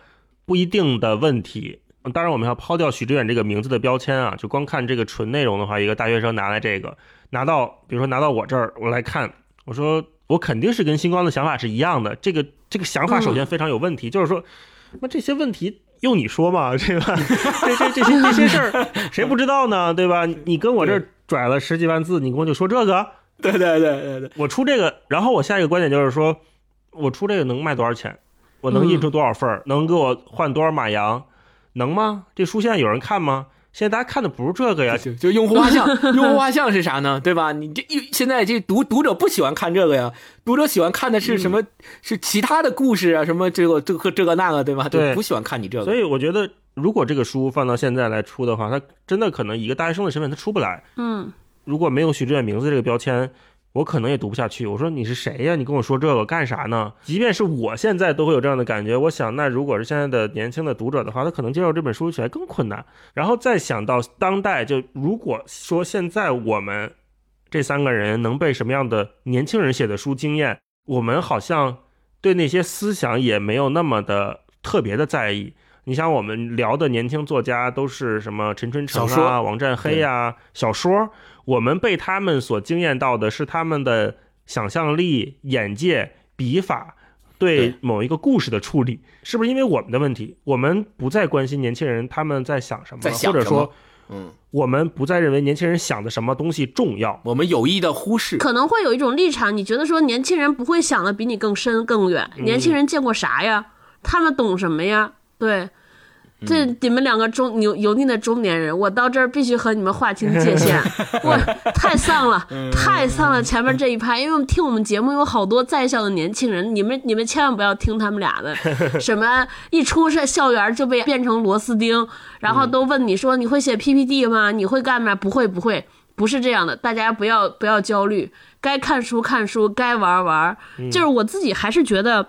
不一定的问题。当然，我们要抛掉许知远这个名字的标签啊，就光看这个纯内容的话，一个大学生拿来这个。拿到，比如说拿到我这儿，我来看，我说我肯定是跟星光的想法是一样的。这个这个想法首先非常有问题，就是说，那这些问题用你说吗？这个？这这这些这些事儿谁不知道呢，对吧？你跟我这儿拽了十几万字，你跟我就说这个？对对对对对，我出这个，然后我下一个观点就是说，我出这个能卖多少钱？我能印出多少份儿？能给我换多少马洋？能吗？这书现在有人看吗？现在大家看的不是这个呀，就就用户画像，用户画像是啥呢？对吧？你这现在这读读者不喜欢看这个呀，读者喜欢看的是什么？是其他的故事啊，什么这个这个这个那个，对吧？对，不喜欢看你这个。所以我觉得，如果这个书放到现在来出的话，它真的可能一个大学生的身份，它出不来。嗯，如果没有许志远名字这个标签。我可能也读不下去。我说你是谁呀？你跟我说这个干啥呢？即便是我现在都会有这样的感觉。我想，那如果是现在的年轻的读者的话，他可能接受这本书起来更困难。然后再想到当代，就如果说现在我们这三个人能被什么样的年轻人写的书惊艳，我们好像。对那些思想也没有那么的特别的在意。你想，我们聊的年轻作家都是什么陈春成啊、王占黑呀，小说，我们被他们所惊艳到的是他们的想象力、眼界、笔法，对某一个故事的处理，是不是因为我们的问题？我们不再关心年轻人他们在想什么，或者说，嗯，我们不再认为年轻人想的什么东西重要，我们有意的忽视，可能会有一种立场，你觉得说年轻人不会想的比你更深更远，年轻人见过啥呀？他们懂什么呀？对。这你们两个中油油腻的中年人，我到这儿必须和你们划清界限。我太丧了，太丧了！前面这一排，因为我们听我们节目有好多在校的年轻人，你们你们千万不要听他们俩的，什么一出是校园就被变成螺丝钉，然后都问你说你会写 PPT 吗？你会干吗？不会不会，不是这样的，大家不要不要焦虑，该看书看书，该玩玩。就是我自己还是觉得。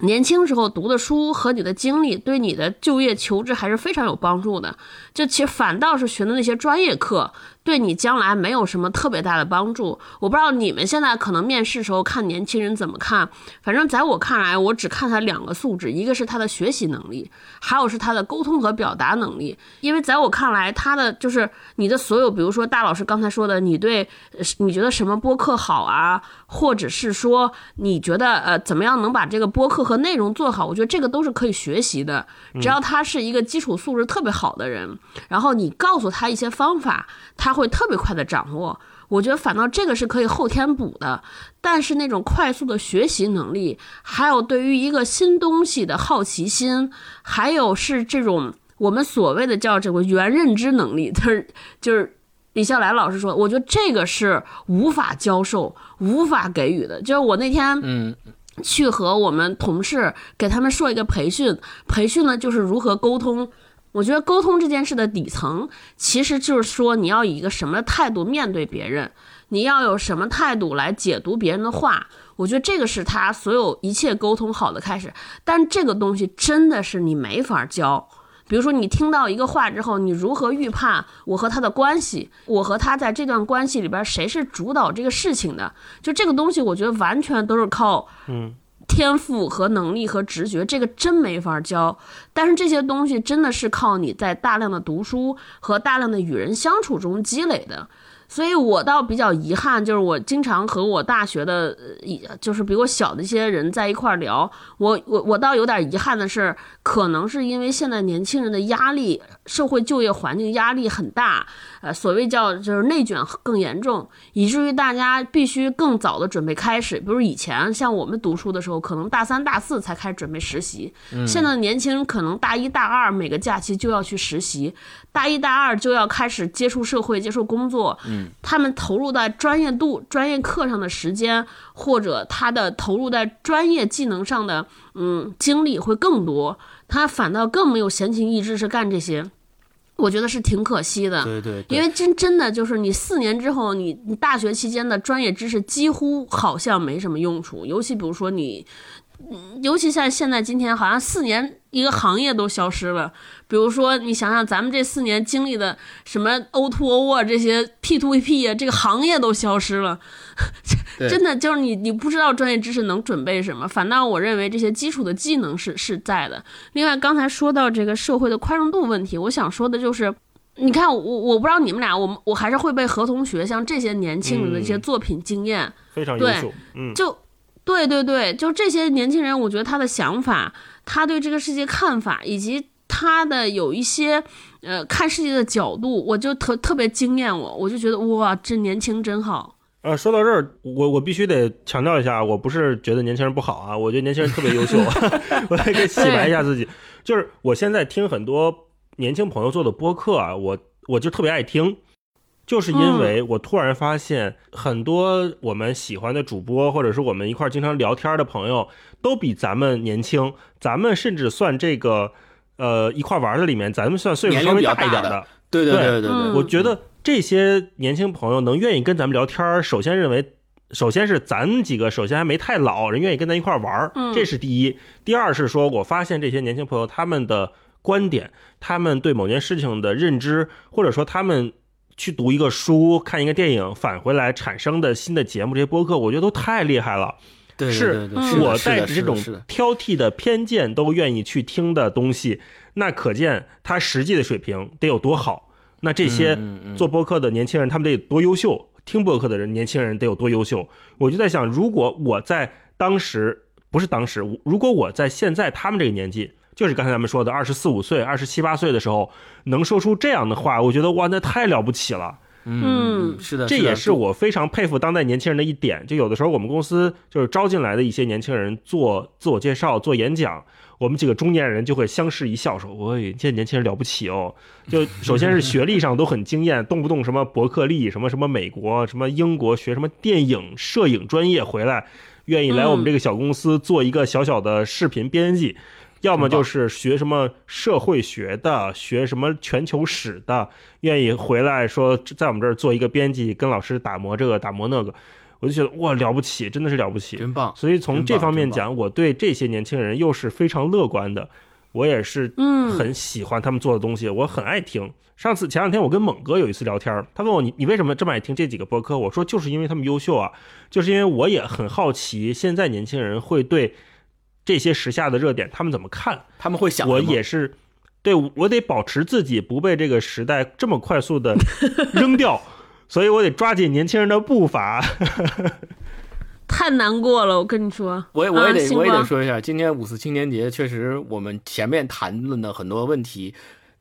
年轻时候读的书和你的经历，对你的就业求职还是非常有帮助的。就其实反倒是学的那些专业课。对你将来没有什么特别大的帮助。我不知道你们现在可能面试时候看年轻人怎么看，反正在我看来，我只看他两个素质，一个是他的学习能力，还有是他的沟通和表达能力。因为在我看来，他的就是你的所有，比如说大老师刚才说的，你对你觉得什么播客好啊，或者是说你觉得呃怎么样能把这个播客和内容做好，我觉得这个都是可以学习的。只要他是一个基础素质特别好的人，然后你告诉他一些方法，他。会特别快的掌握，我觉得反倒这个是可以后天补的。但是那种快速的学习能力，还有对于一个新东西的好奇心，还有是这种我们所谓的叫这个原认知能力，就是就是李笑来老师说，我觉得这个是无法教授、无法给予的。就是我那天嗯去和我们同事给他们说一个培训，培训呢就是如何沟通。我觉得沟通这件事的底层，其实就是说你要以一个什么态度面对别人，你要有什么态度来解读别人的话。我觉得这个是他所有一切沟通好的开始。但这个东西真的是你没法教。比如说你听到一个话之后，你如何预判我和他的关系？我和他在这段关系里边谁是主导这个事情的？就这个东西，我觉得完全都是靠嗯。天赋和能力和直觉，这个真没法教。但是这些东西真的是靠你在大量的读书和大量的与人相处中积累的。所以我倒比较遗憾，就是我经常和我大学的，就是比我小的一些人在一块儿聊。我我我倒有点遗憾的是，可能是因为现在年轻人的压力，社会就业环境压力很大，呃，所谓叫就是内卷更严重，以至于大家必须更早的准备开始。比如以前像我们读书的时候，可能大三大四才开始准备实习，现在的年轻人可能大一大二每个假期就要去实习。大一、大二就要开始接触社会、接触工作，嗯，他们投入在专业度、专业课上的时间，或者他的投入在专业技能上的，嗯，精力会更多，他反倒更没有闲情逸致是干这些，我觉得是挺可惜的。对对，因为真真的就是你四年之后，你你大学期间的专业知识几乎好像没什么用处，尤其比如说你。尤其像现在今天，好像四年一个行业都消失了。比如说，你想想咱们这四年经历的什么 O to O 啊，这些 P to P 啊，这个行业都消失了。真的就是你，你不知道专业知识能准备什么。反倒我认为这些基础的技能是是在的。另外，刚才说到这个社会的宽容度问题，我想说的就是，你看我我不知道你们俩，我们我还是会被何同学像这些年轻人的一些作品惊艳，非常优秀。嗯，就。对对对，就这些年轻人，我觉得他的想法，他对这个世界看法，以及他的有一些呃看世界的角度，我就特特别惊艳我，我就觉得哇，这年轻真好。呃，说到这儿，我我必须得强调一下，我不是觉得年轻人不好啊，我觉得年轻人特别优秀，我来给洗白一下自己。就是我现在听很多年轻朋友做的播客啊，我我就特别爱听。就是因为我突然发现，很多我们喜欢的主播，或者是我们一块经常聊天的朋友，都比咱们年轻。咱们甚至算这个，呃，一块玩的里面，咱们算岁数稍微大一点的。对对对对对，我觉得这些年轻朋友能愿意跟咱们聊天，首先认为，首先是咱几个首先还没太老，人愿意跟咱一块玩，这是第一。第二是说，我发现这些年轻朋友他们的观点，他们对某件事情的认知，或者说他们。去读一个书、看一个电影，返回来产生的新的节目，这些播客，我觉得都太厉害了。是我带着这种挑剔的偏见都愿意去听的东西，那可见他实际的水平得有多好。那这些做播客的年轻人，他们得多优秀；听播客的人，年轻人得有多优秀。我就在想，如果我在当时不是当时，如果我在现在他们这个年纪，就是刚才咱们说的二十四五岁、二十七八岁的时候，能说出这样的话，我觉得哇，那太了不起了。嗯，是的，这也是我非常佩服当代年轻人的一点。就有的时候我们公司就是招进来的一些年轻人做自我介绍、做演讲，我们几个中年人就会相视一笑，说：“喂，这年轻人了不起哦！”就首先是学历上都很惊艳，动不动什么伯克利、什么什么美国、什么英国学什么电影摄影专业回来，愿意来我们这个小公司做一个小小的视频编辑。要么就是学什么社会学的，学什么全球史的，愿意回来说在我们这儿做一个编辑，跟老师打磨这个打磨那个，我就觉得哇了不起，真的是了不起，真棒。所以从这方面讲，我对这些年轻人又是非常乐观的，我也是嗯很喜欢他们做的东西，我很爱听。上次前两天我跟猛哥有一次聊天，他问我你你为什么这么爱听这几个播客？我说就是因为他们优秀啊，就是因为我也很好奇现在年轻人会对。这些时下的热点，他们怎么看？他们会想，我也是，对我得保持自己不被这个时代这么快速的 扔掉，所以我得抓紧年轻人的步伐。太难过了，我跟你说，我也我也得我也得说一下，今天五四青年节，确实我们前面谈论的很多问题，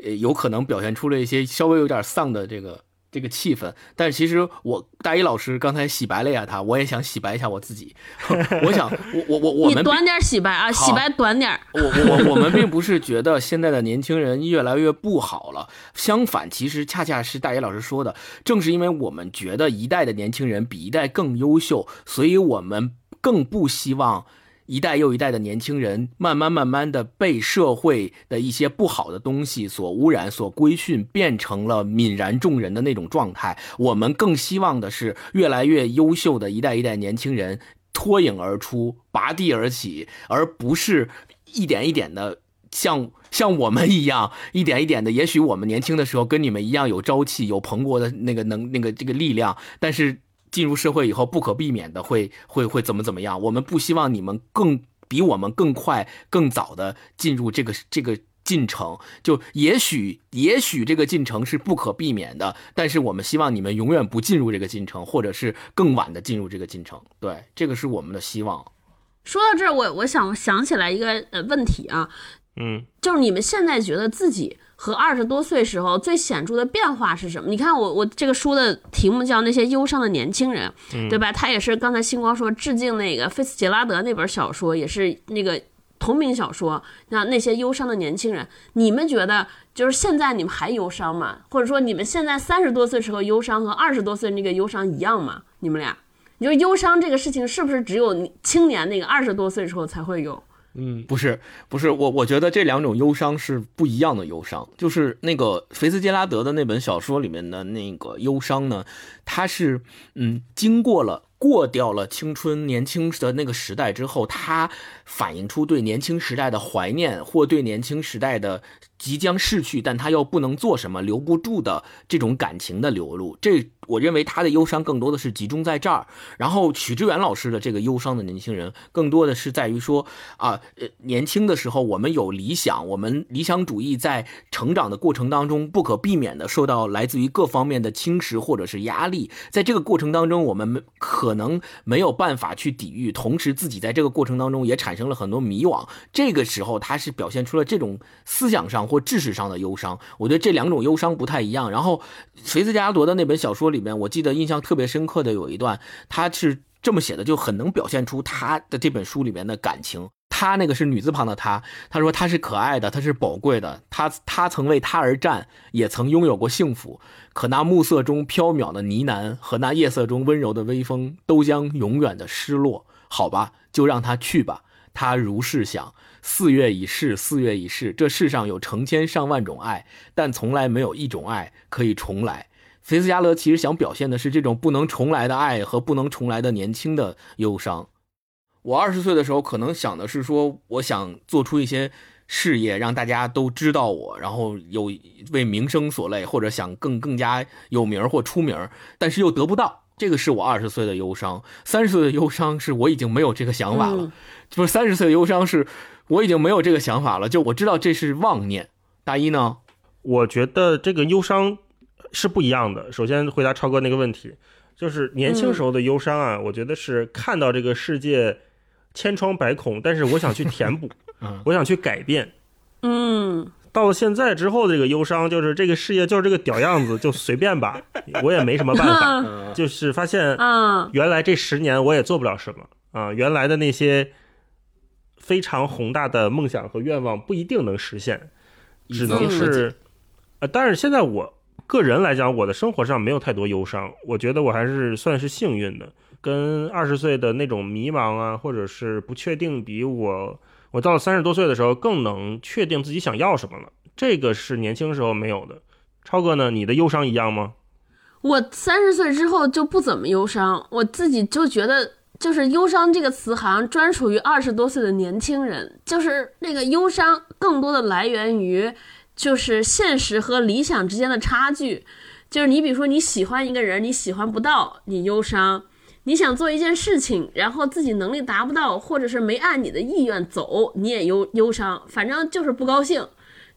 呃，有可能表现出了一些稍微有点丧的这个。这个气氛，但其实我大一老师刚才洗白了一下，他我也想洗白一下我自己。我想，我我我我们短点洗白啊，洗白短点。我我我们并不是觉得现在的年轻人越来越不好了，相反，其实恰恰是大一老师说的，正是因为我们觉得一代的年轻人比一代更优秀，所以我们更不希望。一代又一代的年轻人，慢慢慢慢的被社会的一些不好的东西所污染、所规训，变成了泯然众人的那种状态。我们更希望的是，越来越优秀的一代一代年轻人脱颖而出、拔地而起，而不是一点一点的像像我们一样，一点一点的。也许我们年轻的时候跟你们一样有朝气、有蓬勃的那个能、那个这个力量，但是。进入社会以后，不可避免的会会会怎么怎么样？我们不希望你们更比我们更快、更早的进入这个这个进程。就也许也许这个进程是不可避免的，但是我们希望你们永远不进入这个进程，或者是更晚的进入这个进程。对，这个是我们的希望。说到这儿，我我想想起来一个呃问题啊，嗯，就是你们现在觉得自己。和二十多岁时候最显著的变化是什么？你看我我这个书的题目叫《那些忧伤的年轻人》，对吧？他也是刚才星光说致敬那个菲茨杰拉德那本小说，也是那个同名小说。那那些忧伤的年轻人，你们觉得就是现在你们还忧伤吗？或者说你们现在三十多岁时候忧伤和二十多岁那个忧伤一样吗？你们俩，你说忧伤这个事情是不是只有青年那个二十多岁时候才会有？嗯，不是，不是我，我觉得这两种忧伤是不一样的忧伤。就是那个菲茨杰拉德的那本小说里面的那个忧伤呢，它是嗯，经过了过掉了青春年轻的那个时代之后，他反映出对年轻时代的怀念，或对年轻时代的。即将逝去，但他又不能做什么，留不住的这种感情的流露，这我认为他的忧伤更多的是集中在这儿。然后许知远老师的这个忧伤的年轻人，更多的是在于说啊，呃，年轻的时候我们有理想，我们理想主义在成长的过程当中不可避免的受到来自于各方面的侵蚀或者是压力，在这个过程当中，我们可能没有办法去抵御，同时自己在这个过程当中也产生了很多迷惘。这个时候，他是表现出了这种思想上。或知识上的忧伤，我觉得这两种忧伤不太一样。然后，菲茨加拉德的那本小说里里面，我记得印象特别深刻的有一段，他是这么写的，就很能表现出他的这本书里面的感情。他那个是女字旁的他，他说他是可爱的，他是宝贵的，他他曾为他而战，也曾拥有过幸福。可那暮色中飘渺的呢喃和那夜色中温柔的微风，都将永远的失落。好吧，就让他去吧。他如是想。四月已逝，四月已逝。这世上有成千上万种爱，但从来没有一种爱可以重来。菲斯加勒其实想表现的是这种不能重来的爱和不能重来的年轻的忧伤。我二十岁的时候，可能想的是说，我想做出一些事业，让大家都知道我，然后有为名声所累，或者想更更加有名或出名，但是又得不到。这个是我二十岁的忧伤，三十岁的忧伤是我已经没有这个想法了，就是三十岁的忧伤是我已经没有这个想法了，就我知道这是妄念。大一呢？我觉得这个忧伤是不一样的。首先回答超哥那个问题，就是年轻时候的忧伤啊，我觉得是看到这个世界千疮百孔，但是我想去填补，我想去改变。嗯。到了现在之后，这个忧伤就是这个世界就是这个屌样子，就随便吧，我也没什么办法。就是发现，原来这十年我也做不了什么啊，原来的那些非常宏大的梦想和愿望不一定能实现，只能是，呃，但是现在我个人来讲，我的生活上没有太多忧伤，我觉得我还是算是幸运的，跟二十岁的那种迷茫啊，或者是不确定比我。我到了三十多岁的时候，更能确定自己想要什么了。这个是年轻时候没有的。超哥呢？你的忧伤一样吗？我三十岁之后就不怎么忧伤，我自己就觉得，就是忧伤这个词好像专属于二十多岁的年轻人。就是那个忧伤，更多的来源于就是现实和理想之间的差距。就是你比如说你喜欢一个人，你喜欢不到，你忧伤。你想做一件事情，然后自己能力达不到，或者是没按你的意愿走，你也忧忧伤，反正就是不高兴，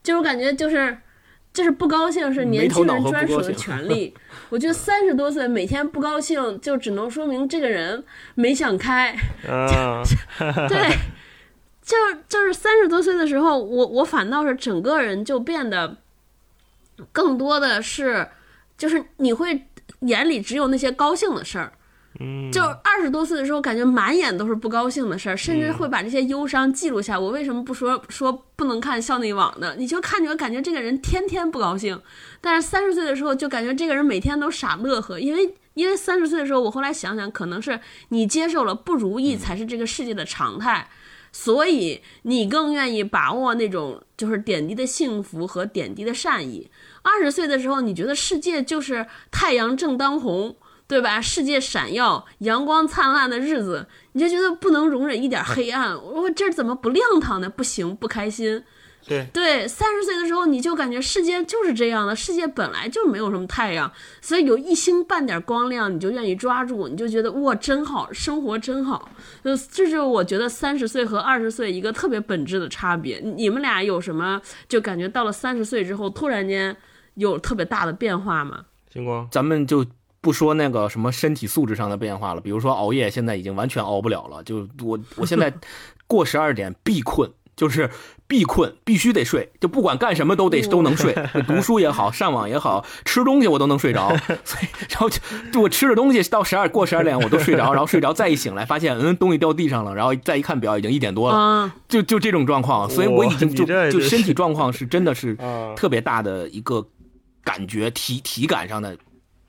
就是感觉就是就是不高兴是年轻人专属的权利。我觉得三十多岁每天不高兴，就只能说明这个人没想开。对，就就是三十多岁的时候，我我反倒是整个人就变得更多的是，就是你会眼里只有那些高兴的事儿。就二十多岁的时候，感觉满眼都是不高兴的事儿，甚至会把这些忧伤记录下。我为什么不说说不能看校内网呢？你就看着感觉这个人天天不高兴，但是三十岁的时候就感觉这个人每天都傻乐呵。因为因为三十岁的时候，我后来想想，可能是你接受了不如意才是这个世界的常态，所以你更愿意把握那种就是点滴的幸福和点滴的善意。二十岁的时候，你觉得世界就是太阳正当红。对吧？世界闪耀、阳光灿烂的日子，你就觉得不能容忍一点黑暗。我这怎么不亮堂呢？不行，不开心。对对，三十岁的时候，你就感觉世界就是这样的，世界本来就没有什么太阳，所以有一星半点光亮，你就愿意抓住，你就觉得哇，真好，生活真好。就这就是我觉得三十岁和二十岁一个特别本质的差别。你们俩有什么就感觉到了三十岁之后，突然间有特别大的变化吗？星光，咱们就。不说那个什么身体素质上的变化了，比如说熬夜，现在已经完全熬不了了。就我我现在 过十二点必困，就是必困，必须得睡，就不管干什么都得都能睡。读书也好，上网也好，吃东西我都能睡着。所以，然后就我吃着东西到十二过十二点我都睡着，然后睡着再一醒来发现嗯东西掉地上了，然后再一看表已经一点多了，就就这种状况。所以我已经就就身体状况是真的是 特别大的一个感觉体体感上的。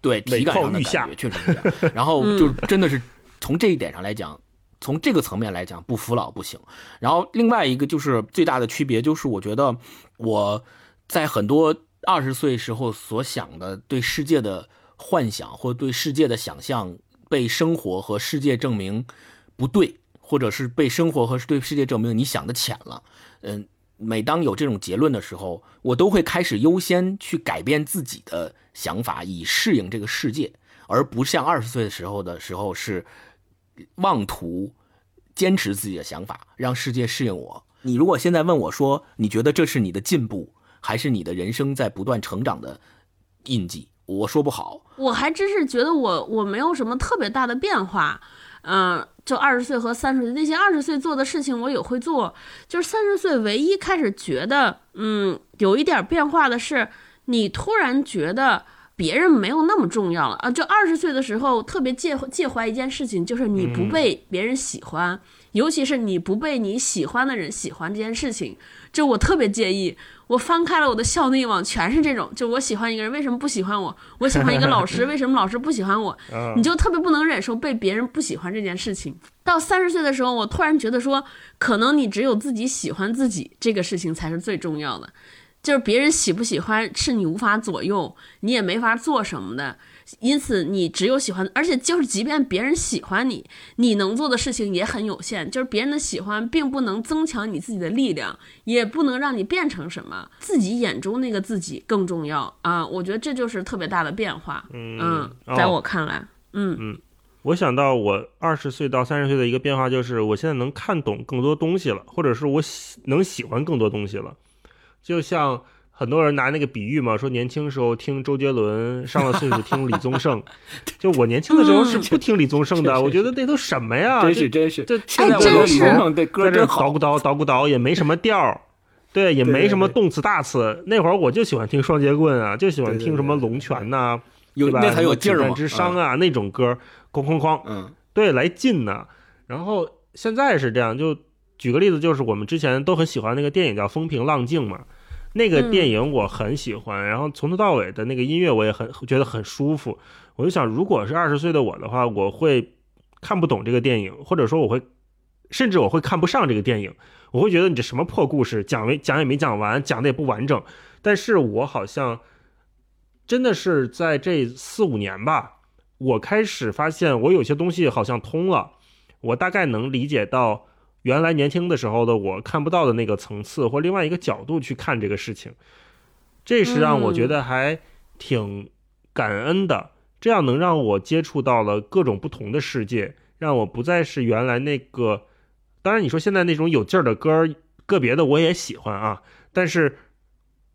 对体感上的感觉确实是这样，然后就真的是从这一点上来讲，从这个层面来讲不服老不行。然后另外一个就是最大的区别就是，我觉得我在很多二十岁时候所想的对世界的幻想或对世界的想象，被生活和世界证明不对，或者是被生活和对世界证明你想的浅了。嗯，每当有这种结论的时候，我都会开始优先去改变自己的。想法以适应这个世界，而不像二十岁的时候的时候是妄图坚持自己的想法，让世界适应我。你如果现在问我说，你觉得这是你的进步，还是你的人生在不断成长的印记？我说不好。我还真是觉得我我没有什么特别大的变化，嗯，就二十岁和三十岁那些二十岁做的事情我也会做，就是三十岁唯一开始觉得嗯有一点变化的是。你突然觉得别人没有那么重要了啊！就二十岁的时候特别介介怀一件事情，就是你不被别人喜欢，尤其是你不被你喜欢的人喜欢这件事情，就我特别介意。我翻开了我的校内网，全是这种，就我喜欢一个人，为什么不喜欢我？我喜欢一个老师，为什么老师不喜欢我？你就特别不能忍受被别人不喜欢这件事情。到三十岁的时候，我突然觉得说，可能你只有自己喜欢自己这个事情才是最重要的。就是别人喜不喜欢是你无法左右，你也没法做什么的，因此你只有喜欢，而且就是即便别人喜欢你，你能做的事情也很有限。就是别人的喜欢并不能增强你自己的力量，也不能让你变成什么，自己眼中那个自己更重要啊！我觉得这就是特别大的变化。嗯，在我看来，嗯嗯，我想到我二十岁到三十岁的一个变化，就是我现在能看懂更多东西了，或者是我喜能喜欢更多东西了。就像很多人拿那个比喻嘛，说年轻时候听周杰伦，上了岁数听李宗盛。就我年轻的时候是不听李宗盛的，我觉得那都什么呀？真是真是，这现在我李宗盛这歌真好，捣鼓捣捣鼓捣也没什么调儿。对，也没什么动词大词。那会儿我就喜欢听双截棍啊，就喜欢听什么龙泉呐，对吧？那才有劲儿嘛。之殇啊，那种歌，哐哐哐，嗯，对，来劲呢。然后现在是这样，就举个例子，就是我们之前都很喜欢那个电影叫《风平浪静》嘛，那个电影我很喜欢，然后从头到尾的那个音乐我也很觉得很舒服。我就想，如果是二十岁的我的话，我会看不懂这个电影，或者说我会，甚至我会看不上这个电影。我会觉得你这什么破故事，讲没讲也没讲完，讲的也不完整。但是我好像真的是在这四五年吧，我开始发现我有些东西好像通了，我大概能理解到原来年轻的时候的我看不到的那个层次或另外一个角度去看这个事情，这是让我觉得还挺感恩的。这样能让我接触到了各种不同的世界，让我不再是原来那个。当然，你说现在那种有劲儿的歌，个别的我也喜欢啊，但是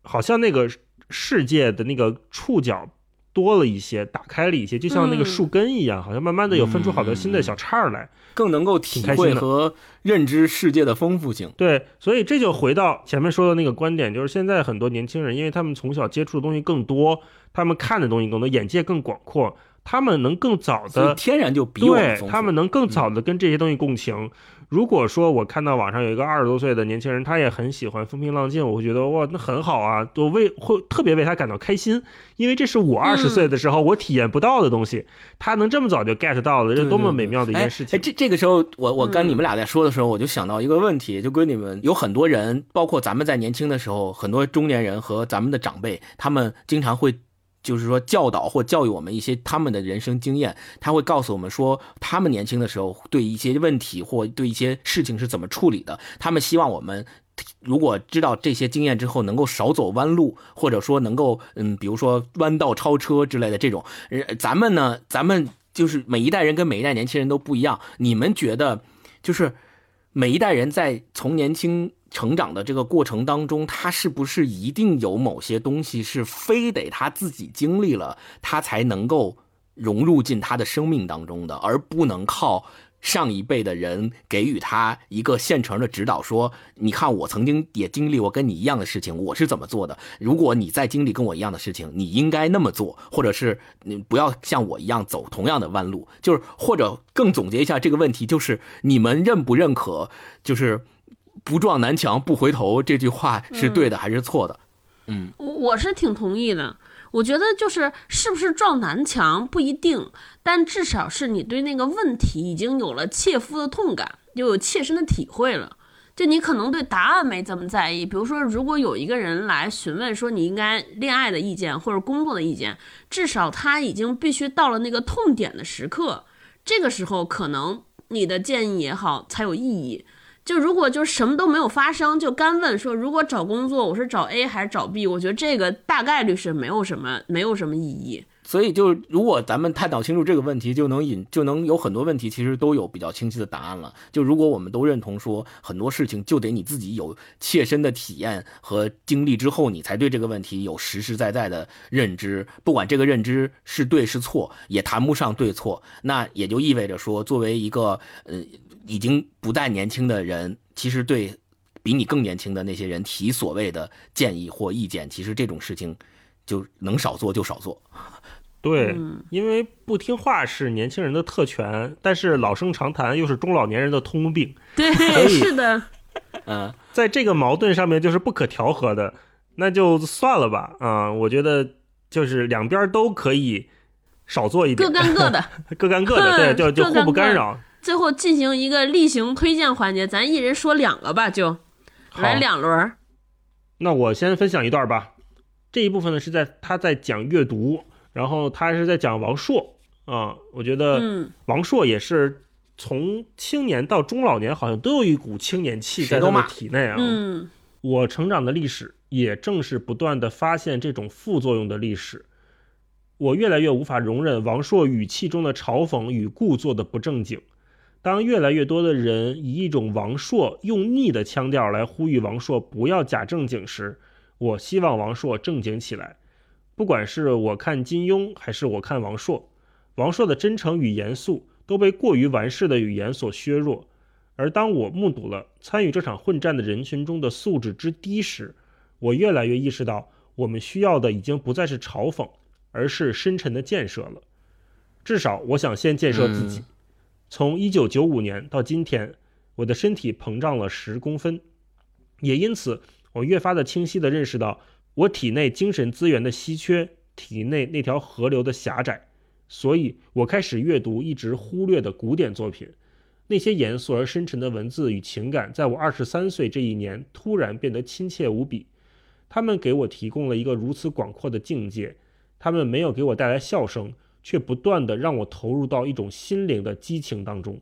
好像那个世界的那个触角多了一些，打开了一些，就像那个树根一样，好像慢慢的有分出好多新的小杈来，更能够体会和认知世界的丰富性。对，所以这就回到前面说的那个观点，就是现在很多年轻人，因为他们从小接触的东西更多，他们看的东西更多，眼界更广阔，他们能更早的天然就比我对他们能更早的跟这些东西共情。如果说我看到网上有一个二十多岁的年轻人，他也很喜欢风平浪静，我会觉得哇，那很好啊，我为会特别为他感到开心，因为这是我二十岁的时候我体验不到的东西，他能这么早就 get 到了，这多么美妙的一件事情！哎，这这个时候，我我跟你们俩在说的时候，我就想到一个问题，就跟你们有很多人，包括咱们在年轻的时候，很多中年人和咱们的长辈，他们经常会。就是说，教导或教育我们一些他们的人生经验，他会告诉我们说，他们年轻的时候对一些问题或对一些事情是怎么处理的。他们希望我们如果知道这些经验之后，能够少走弯路，或者说能够嗯，比如说弯道超车之类的这种。咱们呢，咱们就是每一代人跟每一代年轻人都不一样。你们觉得，就是每一代人在从年轻。成长的这个过程当中，他是不是一定有某些东西是非得他自己经历了，他才能够融入进他的生命当中的，而不能靠上一辈的人给予他一个现成的指导，说你看我曾经也经历过跟你一样的事情，我是怎么做的？如果你再经历跟我一样的事情，你应该那么做，或者是你不要像我一样走同样的弯路，就是或者更总结一下这个问题，就是你们认不认可？就是。不撞南墙不回头这句话是对的还是错的？嗯，我我是挺同意的。我觉得就是是不是撞南墙不一定，但至少是你对那个问题已经有了切肤的痛感，又有切身的体会了。就你可能对答案没这么在意，比如说如果有一个人来询问说你应该恋爱的意见或者工作的意见，至少他已经必须到了那个痛点的时刻，这个时候可能你的建议也好才有意义。就如果就什么都没有发生，就干问说，如果找工作，我是找 A 还是找 B？我觉得这个大概率是没有什么，没有什么意义。所以，就如果咱们探讨清楚这个问题，就能引就能有很多问题，其实都有比较清晰的答案了。就如果我们都认同说，很多事情就得你自己有切身的体验和经历之后，你才对这个问题有实实在在的认知。不管这个认知是对是错，也谈不上对错。那也就意味着说，作为一个呃。已经不再年轻的人，其实对比你更年轻的那些人提所谓的建议或意见，其实这种事情就能少做就少做。对，因为不听话是年轻人的特权，但是老生常谈又是中老年人的通病。对，是的。嗯，在这个矛盾上面就是不可调和的，那就算了吧。啊，我觉得就是两边都可以少做一点，各干各的，各干各的，对，就就互不干扰。最后进行一个例行推荐环节，咱一人说两个吧，就来两轮。那我先分享一段吧。这一部分呢是在他在讲阅读，然后他是在讲王朔啊。我觉得王朔也是从青年到中老年，好像都有一股青年气在他的体内啊。嗯，我成长的历史也正是不断的发现这种副作用的历史。我越来越无法容忍王朔语气中的嘲讽与故作的不正经。当越来越多的人以一种王朔用腻的腔调来呼吁王朔不要假正经时，我希望王朔正经起来。不管是我看金庸，还是我看王朔，王朔的真诚与严肃都被过于完事的语言所削弱。而当我目睹了参与这场混战的人群中的素质之低时，我越来越意识到，我们需要的已经不再是嘲讽，而是深沉的建设了。至少，我想先建设自己。从一九九五年到今天，我的身体膨胀了十公分，也因此，我越发的清晰地认识到我体内精神资源的稀缺，体内那条河流的狭窄，所以我开始阅读一直忽略的古典作品。那些严肃而深沉的文字与情感，在我二十三岁这一年突然变得亲切无比。他们给我提供了一个如此广阔的境界，他们没有给我带来笑声。却不断的让我投入到一种心灵的激情当中。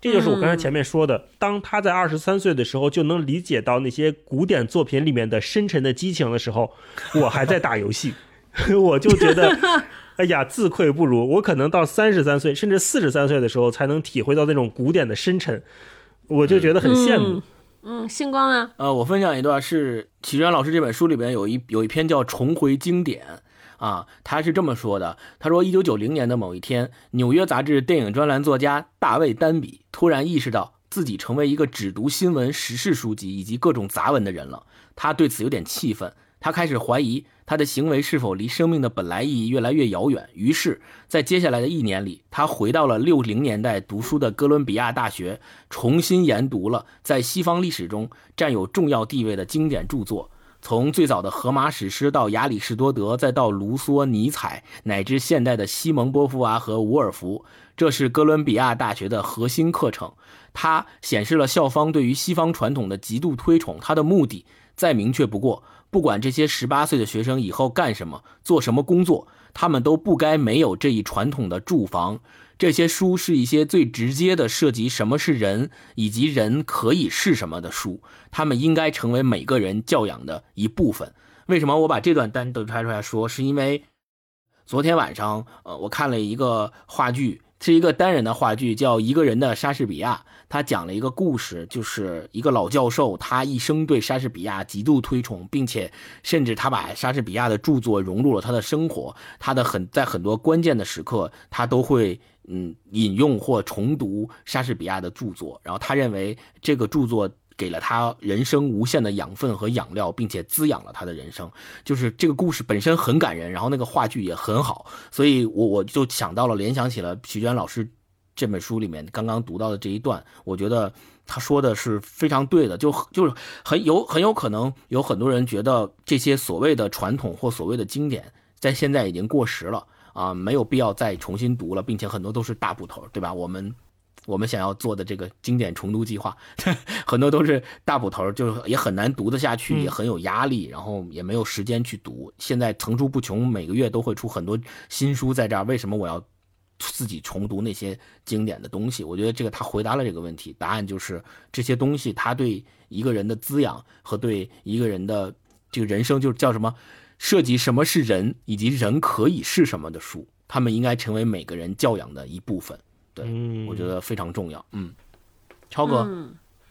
这就是我刚才前面说的，当他在二十三岁的时候就能理解到那些古典作品里面的深沉的激情的时候，我还在打游戏，我就觉得，哎呀，自愧不如。我可能到三十三岁甚至四十三岁的时候才能体会到那种古典的深沉，我就觉得很羡慕。嗯，星光啊？呃，我分享一段是启源老师这本书里边有一有一篇叫《重回经典》。啊，他是这么说的。他说，一九九零年的某一天，纽约杂志电影专栏作家大卫·丹比突然意识到自己成为一个只读新闻、时事书籍以及各种杂文的人了。他对此有点气愤，他开始怀疑他的行为是否离生命的本来意义越来越遥远。于是，在接下来的一年里，他回到了六零年代读书的哥伦比亚大学，重新研读了在西方历史中占有重要地位的经典著作。从最早的荷马史诗到亚里士多德，再到卢梭、尼采，乃至现代的西蒙波伏娃和伍尔夫，这是哥伦比亚大学的核心课程。它显示了校方对于西方传统的极度推崇。它的目的再明确不过，不管这些十八岁的学生以后干什么、做什么工作，他们都不该没有这一传统的住房。这些书是一些最直接的涉及什么是人以及人可以是什么的书，他们应该成为每个人教养的一部分。为什么我把这段单独拍出来说？是因为昨天晚上，呃，我看了一个话剧，是一个单人的话剧，叫《一个人的莎士比亚》。他讲了一个故事，就是一个老教授，他一生对莎士比亚极度推崇，并且甚至他把莎士比亚的著作融入了他的生活。他的很在很多关键的时刻，他都会。嗯，引用或重读莎士比亚的著作，然后他认为这个著作给了他人生无限的养分和养料，并且滋养了他的人生。就是这个故事本身很感人，然后那个话剧也很好，所以我我就想到了，联想起了徐娟老师这本书里面刚刚读到的这一段，我觉得他说的是非常对的，就就是很有很有可能有很多人觉得这些所谓的传统或所谓的经典，在现在已经过时了。啊，没有必要再重新读了，并且很多都是大部头，对吧？我们我们想要做的这个经典重读计划，很多都是大部头，就是也很难读得下去，也很有压力，然后也没有时间去读。现在层出不穷，每个月都会出很多新书在这儿。为什么我要自己重读那些经典的东西？我觉得这个他回答了这个问题，答案就是这些东西，他对一个人的滋养和对一个人的这个人生，就是叫什么？涉及什么是人，以及人可以是什么的书，他们应该成为每个人教养的一部分。对，我觉得非常重要。嗯，超哥，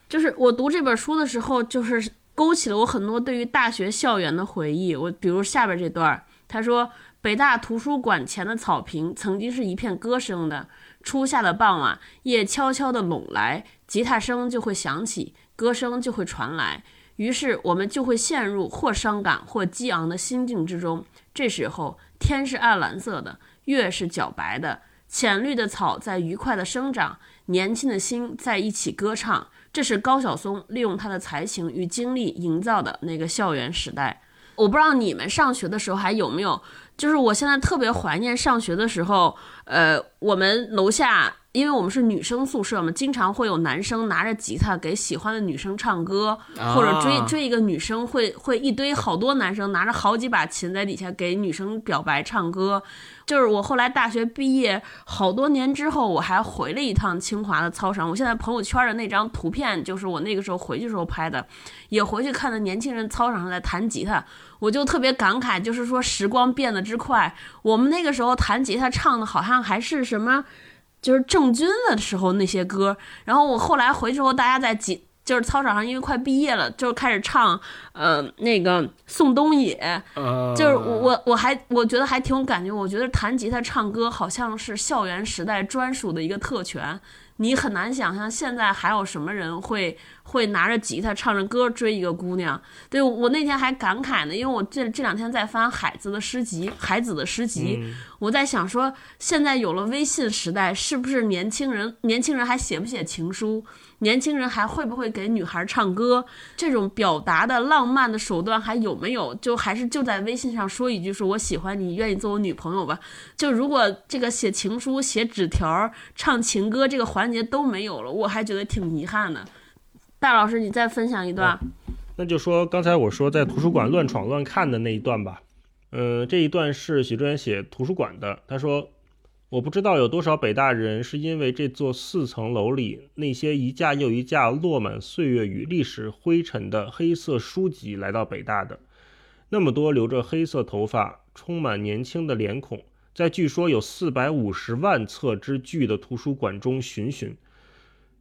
就是我读这本书的时候，就是勾起了我很多对于大学校园的回忆。我比如下边这段，他说：“北大图书馆前的草坪曾经是一片歌声的。初夏的傍晚，夜悄悄地拢来，吉他声就会响起，歌声就会传来。”于是我们就会陷入或伤感或激昂的心境之中。这时候，天是暗蓝色的，月是皎白的，浅绿的草在愉快的生长，年轻的心在一起歌唱。这是高晓松利用他的才情与经历营造的那个校园时代。我不知道你们上学的时候还有没有，就是我现在特别怀念上学的时候，呃，我们楼下。因为我们是女生宿舍嘛，经常会有男生拿着吉他给喜欢的女生唱歌，或者追追一个女生，会会一堆好多男生拿着好几把琴在底下给女生表白唱歌。就是我后来大学毕业好多年之后，我还回了一趟清华的操场。我现在朋友圈的那张图片就是我那个时候回去时候拍的，也回去看到年轻人操场上在弹吉他。我就特别感慨，就是说时光变得之快。我们那个时候弹吉他唱的好像还是什么，就是郑钧的时候那些歌。然后我后来回去后，大家在几就是操场上，因为快毕业了，就开始唱，呃，那个宋冬野。就是我我我还我觉得还挺有感觉。我觉得弹吉他唱歌好像是校园时代专属的一个特权。你很难想象现在还有什么人会会拿着吉他唱着歌追一个姑娘。对我那天还感慨呢，因为我这这两天在翻海子的诗集，海子的诗集，我在想说，现在有了微信时代，是不是年轻人年轻人还写不写情书？年轻人还会不会给女孩唱歌？这种表达的浪漫的手段还有没有？就还是就在微信上说一句说“我喜欢你，愿意做我女朋友吧”？就如果这个写情书、写纸条、唱情歌这个环节都没有了，我还觉得挺遗憾的。大老师，你再分享一段。那就说刚才我说在图书馆乱闯乱看的那一段吧。嗯，这一段是许志远写图书馆的，他说。我不知道有多少北大人是因为这座四层楼里那些一架又一架落满岁月与历史灰尘的黑色书籍来到北大的。那么多留着黑色头发、充满年轻的脸孔，在据说有四百五十万册之巨的图书馆中寻寻，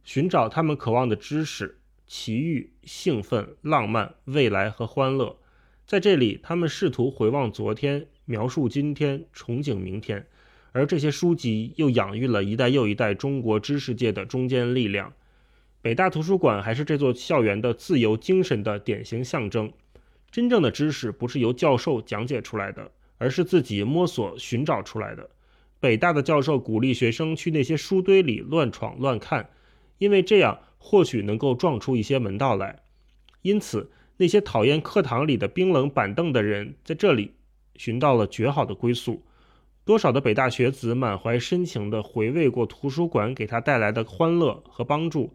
寻找他们渴望的知识、奇遇、兴奋、浪漫、未来和欢乐。在这里，他们试图回望昨天，描述今天，憧憬明天。而这些书籍又养育了一代又一代中国知识界的中坚力量。北大图书馆还是这座校园的自由精神的典型象征。真正的知识不是由教授讲解出来的，而是自己摸索寻找出来的。北大的教授鼓励学生去那些书堆里乱闯乱看，因为这样或许能够撞出一些门道来。因此，那些讨厌课堂里的冰冷板凳的人，在这里寻到了绝好的归宿。多少的北大学子满怀深情地回味过图书馆给他带来的欢乐和帮助。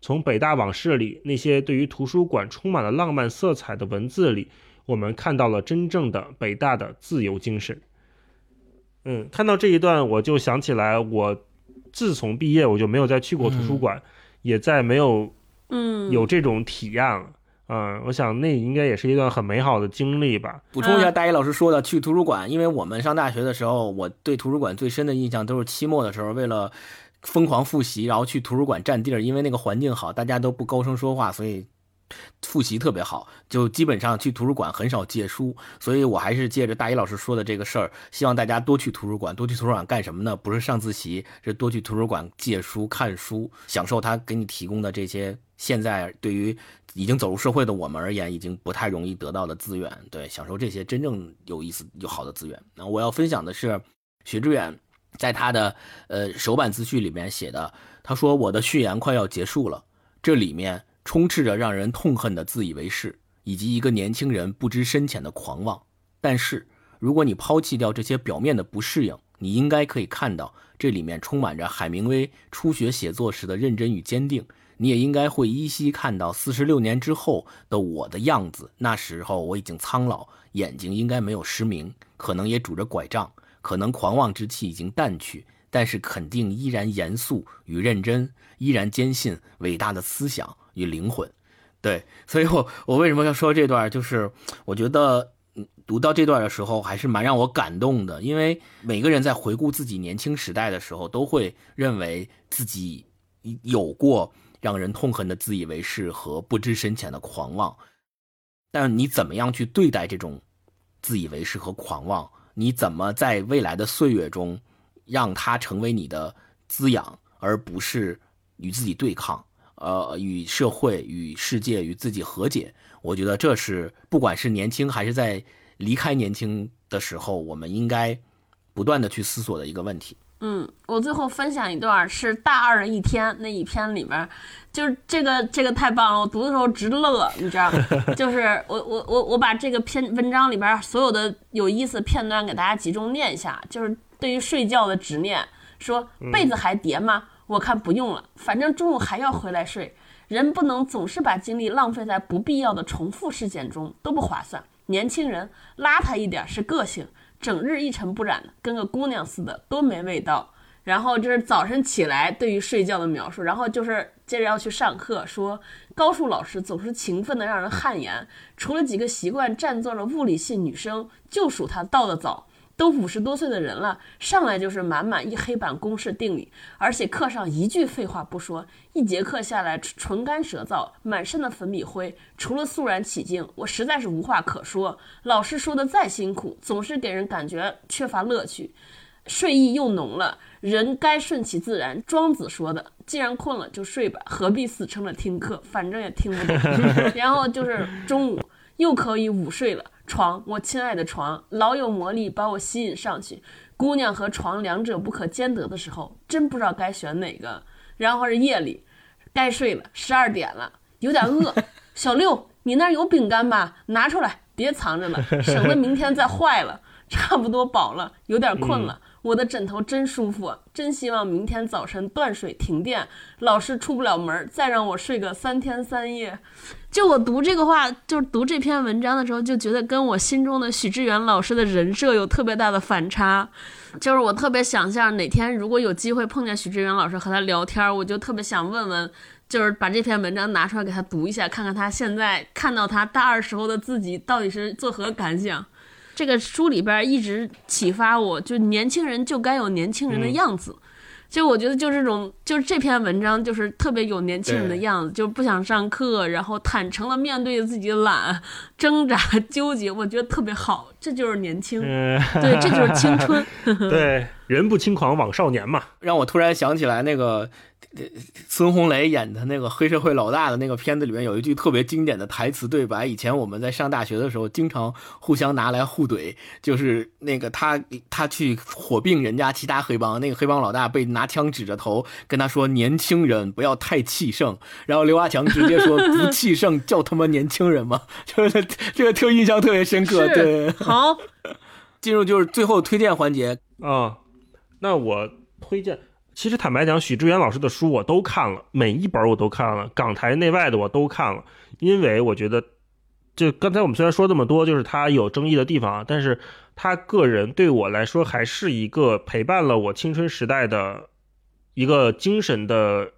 从北大往事里那些对于图书馆充满了浪漫色彩的文字里，我们看到了真正的北大的自由精神。嗯，看到这一段，我就想起来，我自从毕业，我就没有再去过图书馆，也再没有嗯有这种体验了。嗯，我想那应该也是一段很美好的经历吧。补充一下，大一老师说的去图书馆，因为我们上大学的时候，我对图书馆最深的印象都是期末的时候，为了疯狂复习，然后去图书馆占地儿，因为那个环境好，大家都不高声说话，所以。复习特别好，就基本上去图书馆很少借书，所以我还是借着大一老师说的这个事儿，希望大家多去图书馆。多去图书馆干什么呢？不是上自习，是多去图书馆借书、看书，享受他给你提供的这些现在对于已经走入社会的我们而言已经不太容易得到的资源。对，享受这些真正有意思、有好的资源。那我要分享的是，许志远在他的呃首版自序里面写的，他说：“我的序言快要结束了，这里面。”充斥着让人痛恨的自以为是，以及一个年轻人不知深浅的狂妄。但是，如果你抛弃掉这些表面的不适应，你应该可以看到，这里面充满着海明威初学写作时的认真与坚定。你也应该会依稀看到四十六年之后的我的样子。那时候我已经苍老，眼睛应该没有失明，可能也拄着拐杖，可能狂妄之气已经淡去，但是肯定依然严肃与认真，依然坚信伟大的思想。与灵魂，对，所以我我为什么要说这段？就是我觉得读到这段的时候，还是蛮让我感动的。因为每个人在回顾自己年轻时代的时候，都会认为自己有过让人痛恨的自以为是和不知深浅的狂妄。但你怎么样去对待这种自以为是和狂妄？你怎么在未来的岁月中让它成为你的滋养，而不是与自己对抗？呃，与社会、与世界、与自己和解，我觉得这是不管是年轻还是在离开年轻的时候，我们应该不断的去思索的一个问题。嗯，我最后分享一段是《大二的一天》那一篇里面，就是这个这个太棒了，我读的时候直乐，你知道吗？就是我我我我把这个篇文章里边所有的有意思的片段给大家集中念一下，就是对于睡觉的执念，说被子还叠吗？我看不用了，反正中午还要回来睡。人不能总是把精力浪费在不必要的重复事件中，都不划算。年轻人邋遢一点是个性，整日一尘不染的，跟个姑娘似的，多没味道。然后这是早晨起来对于睡觉的描述，然后就是接着要去上课，说。高数老师总是勤奋的让人汗颜，除了几个习惯占座的物理系女生，就数他到的早。都五十多岁的人了，上来就是满满一黑板公式定理，而且课上一句废话不说，一节课下来唇干舌燥，满身的粉笔灰，除了肃然起敬，我实在是无话可说。老师说的再辛苦，总是给人感觉缺乏乐趣，睡意又浓了。人该顺其自然，庄子说的，既然困了就睡吧，何必死撑着听课，反正也听不懂。然后就是中午又可以午睡了。床，我亲爱的床，老有魔力把我吸引上去。姑娘和床两者不可兼得的时候，真不知道该选哪个。然后是夜里，该睡了，十二点了，有点饿。小六，你那儿有饼干吧？拿出来，别藏着了，省得明天再坏了。差不多饱了，有点困了。我的枕头真舒服，真希望明天早晨断水停电，老师出不了门，再让我睡个三天三夜。就我读这个话，就是读这篇文章的时候，就觉得跟我心中的许志远老师的人设有特别大的反差。就是我特别想象哪天如果有机会碰见许志远老师和他聊天，我就特别想问问，就是把这篇文章拿出来给他读一下，看看他现在看到他大二时候的自己到底是作何感想。这个书里边一直启发我，就年轻人就该有年轻人的样子。就我觉得，就这种，就是这篇文章，就是特别有年轻人的样子，就不想上课，然后坦诚的面对自己懒，挣扎纠结，我觉得特别好。这就是年轻，对，这就是青春。对，人不轻狂枉少年嘛。让我突然想起来那个。孙红雷演的那个黑社会老大的那个片子里面有一句特别经典的台词对白，以前我们在上大学的时候经常互相拿来互怼，就是那个他他去火并人家其他黑帮，那个黑帮老大被拿枪指着头跟他说：“年轻人不要太气盛。”然后刘华强直接说：“不气盛叫他妈年轻人吗？” 就是这个特印象特别深刻。对，好，进入就是最后推荐环节啊，那我推荐。其实坦白讲，许知远老师的书我都看了，每一本我都看了，港台内外的我都看了。因为我觉得，就刚才我们虽然说这么多，就是他有争议的地方啊，但是他个人对我来说还是一个陪伴了我青春时代的一个精神的，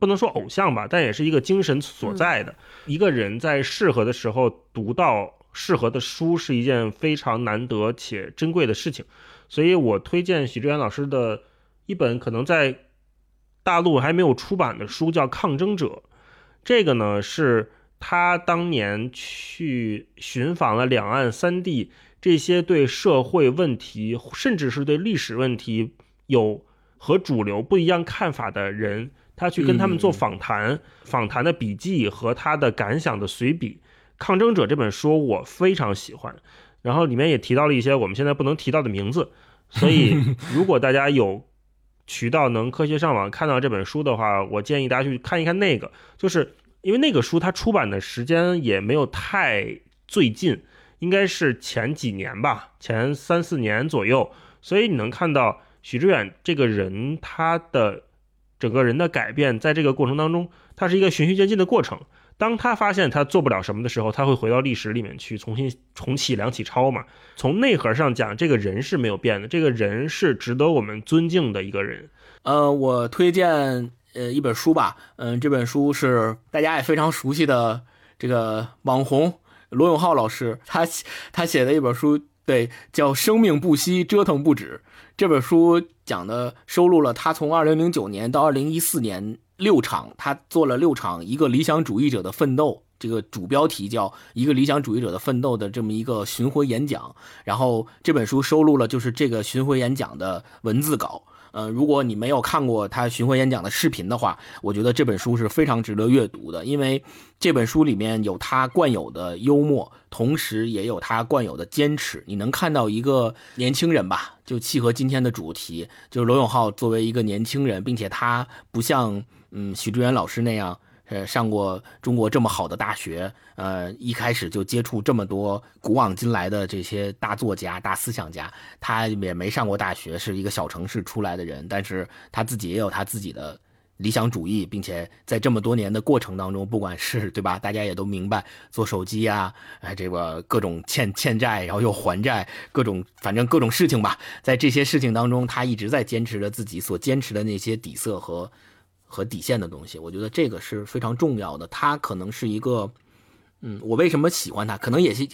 不能说偶像吧，但也是一个精神所在的。一个人在适合的时候读到适合的书，是一件非常难得且珍贵的事情。所以我推荐许志远老师的。一本可能在大陆还没有出版的书叫《抗争者》，这个呢是他当年去寻访了两岸三地这些对社会问题，甚至是对历史问题有和主流不一样看法的人，他去跟他们做访谈，访谈的笔记和他的感想的随笔。《抗争者》这本书我非常喜欢，然后里面也提到了一些我们现在不能提到的名字，所以 如果大家有。渠道能科学上网看到这本书的话，我建议大家去看一看那个，就是因为那个书它出版的时间也没有太最近，应该是前几年吧，前三四年左右，所以你能看到许知远这个人他的整个人的改变，在这个过程当中，它是一个循序渐进的过程。当他发现他做不了什么的时候，他会回到历史里面去重新重启梁启超嘛。从内核上讲，这个人是没有变的，这个人是值得我们尊敬的一个人。呃，我推荐呃一本书吧，嗯，这本书是大家也非常熟悉的这个网红罗永浩老师，他他写的一本书，对，叫《生命不息，折腾不止》。这本书讲的收录了他从二零零九年到二零一四年。六场，他做了六场一个理想主义者的奋斗，这个主标题叫一个理想主义者的奋斗的这么一个巡回演讲。然后这本书收录了就是这个巡回演讲的文字稿。呃，如果你没有看过他巡回演讲的视频的话，我觉得这本书是非常值得阅读的，因为这本书里面有他惯有的幽默，同时也有他惯有的坚持。你能看到一个年轻人吧，就契合今天的主题，就是罗永浩作为一个年轻人，并且他不像。嗯，许志远老师那样，呃，上过中国这么好的大学，呃，一开始就接触这么多古往今来的这些大作家、大思想家。他也没上过大学，是一个小城市出来的人，但是他自己也有他自己的理想主义，并且在这么多年的过程当中，不管是对吧，大家也都明白，做手机啊，哎，这个各种欠欠债，然后又还债，各种反正各种事情吧，在这些事情当中，他一直在坚持着自己所坚持的那些底色和。和底线的东西。我觉得这个是非常重要的。他可能是一个，嗯，我为什么喜欢他？可能也是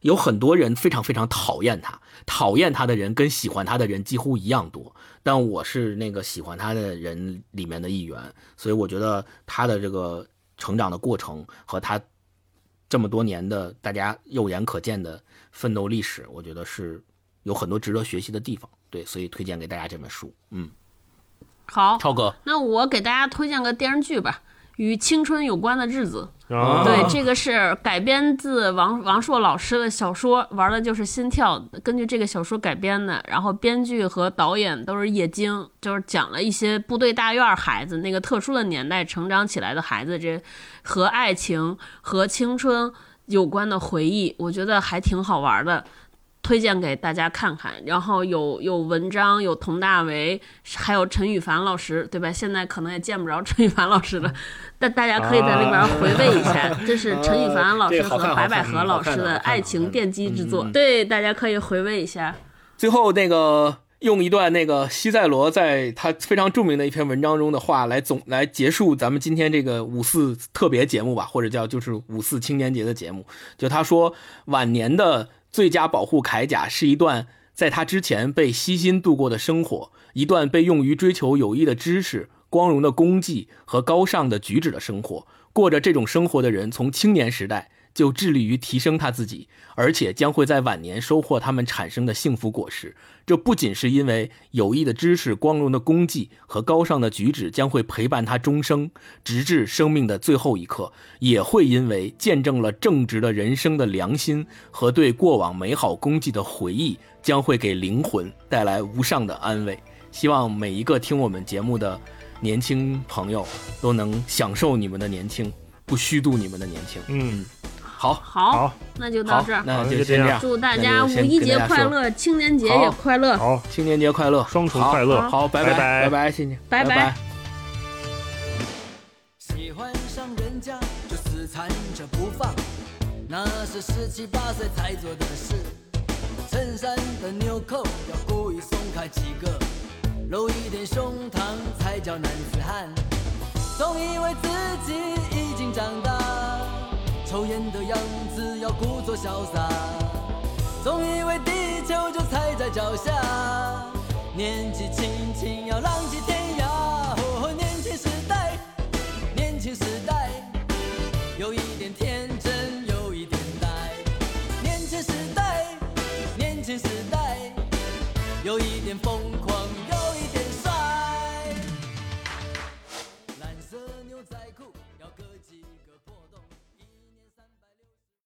有很多人非常非常讨厌他，讨厌他的人跟喜欢他的人几乎一样多。但我是那个喜欢他的人里面的一员，所以我觉得他的这个成长的过程和他这么多年的大家肉眼可见的奋斗历史，我觉得是有很多值得学习的地方。对，所以推荐给大家这本书。嗯，好，超哥，那我给大家推荐个电视剧吧，与青春有关的日子。啊对，这个是改编自王王朔老师的小说，玩的就是《心跳》，根据这个小说改编的。然后编剧和导演都是叶京，就是讲了一些部队大院孩子那个特殊的年代成长起来的孩子，这和爱情和青春有关的回忆，我觉得还挺好玩的。推荐给大家看看，然后有有文章，有佟大为，还有陈羽凡老师，对吧？现在可能也见不着陈羽凡老师了，但大家可以在那边回味一下，这是陈羽凡老师和白百合老师的爱情奠基之作，对，大家可以回味一下。最后那个用一段那个西塞罗在他非常著名的一篇文章中的话来总来结束咱们今天这个五四特别节目吧，或者叫就是五四青年节的节目，就他说晚年的。最佳保护铠甲是一段在他之前被悉心度过的生活，一段被用于追求有益的知识、光荣的功绩和高尚的举止的生活。过着这种生活的人，从青年时代。就致力于提升他自己，而且将会在晚年收获他们产生的幸福果实。这不仅是因为有益的知识、光荣的功绩和高尚的举止将会陪伴他终生，直至生命的最后一刻，也会因为见证了正直的人生的良心和对过往美好功绩的回忆，将会给灵魂带来无上的安慰。希望每一个听我们节目的年轻朋友都能享受你们的年轻，不虚度你们的年轻。嗯。好好，那就到这儿。那就这样。祝大家五一节快乐，青年节也快乐。好，青年节快乐，双重快乐。好，拜拜拜拜，谢谢，拜拜。喜欢上人家就死缠着不放，那是十七八岁才做的事。衬衫的纽扣要故意松开几个，露一点胸膛才叫男子汉。总以为自己已经长大。抽烟的样子要故作潇洒，总以为地球就踩在脚下。年纪轻轻要浪迹天涯